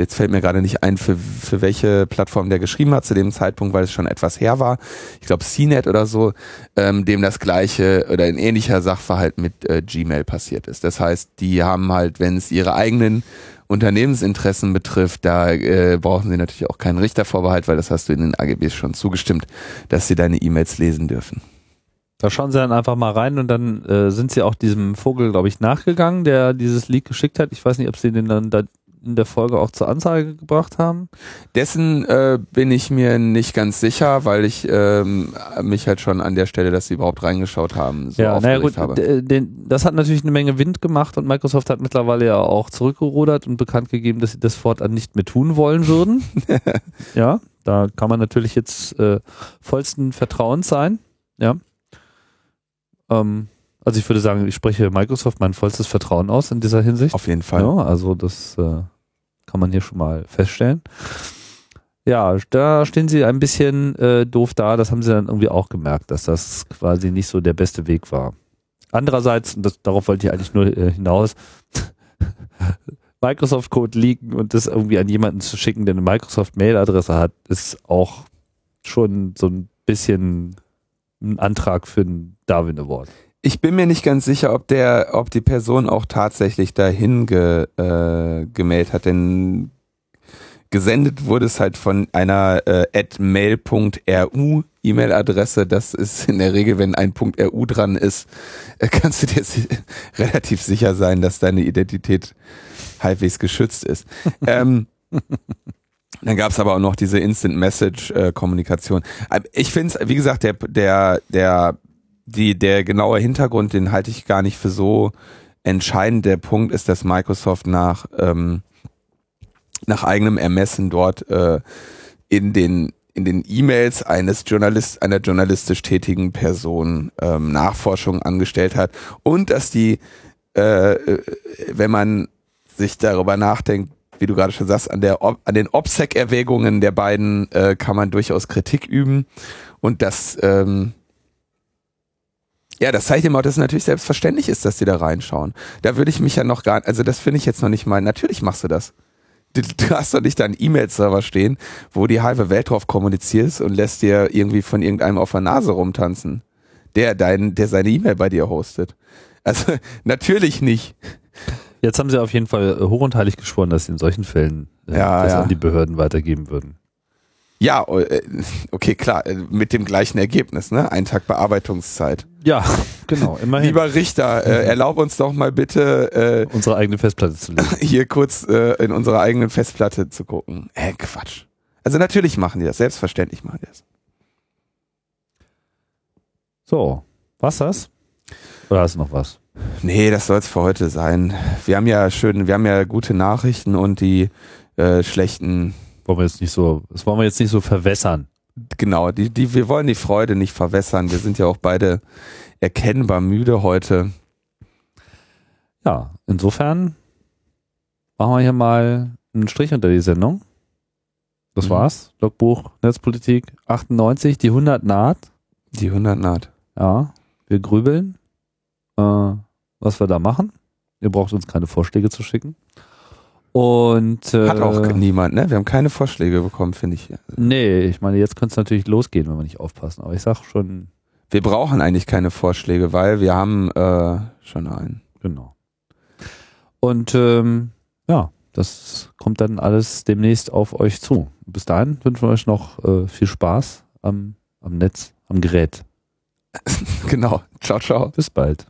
Speaker 2: jetzt fällt mir gerade nicht ein, für, für welche Plattform der geschrieben hat zu dem Zeitpunkt, weil es schon etwas her war. Ich glaube CNET oder so, ähm, dem das gleiche oder ein ähnlicher Sachverhalt mit äh, Gmail passiert ist. Das heißt, die haben halt, wenn es ihre eigenen Unternehmensinteressen betrifft, da äh, brauchen sie natürlich auch keinen Richtervorbehalt, weil das hast du in den AGBs schon zugestimmt, dass sie deine E-Mails lesen dürfen.
Speaker 1: Da schauen sie dann einfach mal rein und dann äh, sind sie auch diesem Vogel, glaube ich, nachgegangen, der dieses Leak geschickt hat. Ich weiß nicht, ob sie den dann da in der Folge auch zur Anzeige gebracht haben?
Speaker 2: Dessen äh, bin ich mir nicht ganz sicher, weil ich ähm, mich halt schon an der Stelle, dass sie überhaupt reingeschaut haben,
Speaker 1: so ja, naja, gut, habe. Den, das hat natürlich eine Menge Wind gemacht und Microsoft hat mittlerweile ja auch zurückgerudert und bekannt gegeben, dass sie das fortan nicht mehr tun wollen würden. ja, da kann man natürlich jetzt äh, vollsten Vertrauens sein. Ja. Ähm, also ich würde sagen, ich spreche Microsoft mein vollstes Vertrauen aus in dieser Hinsicht.
Speaker 2: Auf jeden Fall.
Speaker 1: Ja, also das äh, kann man hier schon mal feststellen. Ja, da stehen sie ein bisschen äh, doof da. Das haben sie dann irgendwie auch gemerkt, dass das quasi nicht so der beste Weg war. Andererseits, und das, darauf wollte ich eigentlich nur äh, hinaus, Microsoft-Code liegen und das irgendwie an jemanden zu schicken, der eine Microsoft-Mail-Adresse hat, ist auch schon so ein bisschen ein Antrag für ein Darwin Award.
Speaker 2: Ich bin mir nicht ganz sicher, ob der, ob die Person auch tatsächlich dahin ge, äh, gemeldet hat, denn gesendet wurde es halt von einer äh, mail.ru E-Mail-Adresse. Das ist in der Regel, wenn ein .ru dran ist, äh, kannst du dir relativ sicher sein, dass deine Identität halbwegs geschützt ist. ähm, dann gab es aber auch noch diese Instant Message äh, Kommunikation. Äh, ich finde es, wie gesagt, der der der die, der genaue Hintergrund, den halte ich gar nicht für so entscheidend. Der Punkt ist, dass Microsoft nach, ähm, nach eigenem Ermessen dort äh, in den in den E-Mails eines Journalist, einer journalistisch tätigen Person ähm, Nachforschung angestellt hat und dass die äh, äh, wenn man sich darüber nachdenkt, wie du gerade schon sagst, an, der, an den OPSEC-Erwägungen der beiden äh, kann man durchaus Kritik üben. Und das, ähm, ja, das zeigt immer auch, dass es natürlich selbstverständlich ist, dass die da reinschauen. Da würde ich mich ja noch gar, also das finde ich jetzt noch nicht mal, natürlich machst du das. Du, du hast doch nicht da einen E-Mail-Server stehen, wo die halbe Welt drauf kommunizierst und lässt dir irgendwie von irgendeinem auf der Nase rumtanzen, der dein, der seine E-Mail bei dir hostet. Also natürlich nicht.
Speaker 1: Jetzt haben sie auf jeden Fall hoch und heilig geschworen, dass sie in solchen Fällen äh,
Speaker 2: Ja,
Speaker 1: das
Speaker 2: ja.
Speaker 1: an die Behörden weitergeben würden.
Speaker 2: Ja, äh, okay, klar, äh, mit dem gleichen Ergebnis, ne? Ein Tag Bearbeitungszeit.
Speaker 1: Ja, genau, immerhin.
Speaker 2: Lieber Richter, äh, erlaub uns doch mal bitte äh,
Speaker 1: unsere eigene Festplatte zu lesen.
Speaker 2: hier kurz äh, in unserer eigenen Festplatte zu gucken. Äh, Quatsch. Also natürlich machen die das, selbstverständlich machen die das.
Speaker 1: So, was das? Oder hast du noch was?
Speaker 2: Nee, das soll es für heute sein. Wir haben ja schön, wir haben ja gute Nachrichten und die äh, schlechten,
Speaker 1: Wollen wir jetzt nicht so, das wollen wir jetzt nicht so verwässern.
Speaker 2: genau, die, die, wir wollen die Freude nicht verwässern. Wir sind ja auch beide erkennbar müde heute.
Speaker 1: Ja, insofern machen wir hier mal einen Strich unter die Sendung. Das
Speaker 2: Mhm.
Speaker 1: war's. Logbuch Netzpolitik 98, die 100 naht.
Speaker 2: Die 100 naht.
Speaker 1: Ja, wir grübeln, äh, was wir da machen. Ihr braucht uns keine Vorschläge zu schicken. Und äh,
Speaker 2: Hat auch niemand, ne? Wir haben keine Vorschläge bekommen, finde ich.
Speaker 1: Nee, ich meine, jetzt könnte es natürlich losgehen, wenn wir nicht aufpassen. Aber ich sag schon,
Speaker 2: Wir brauchen eigentlich keine Vorschläge, weil wir haben äh, schon einen.
Speaker 1: genau. Und ähm, ja, das kommt dann alles demnächst auf euch zu. Bis dahin wünschen wir euch noch äh, viel Spaß am, am Netz, am Gerät.
Speaker 2: Genau. Ciao, ciao.
Speaker 1: Bis bald.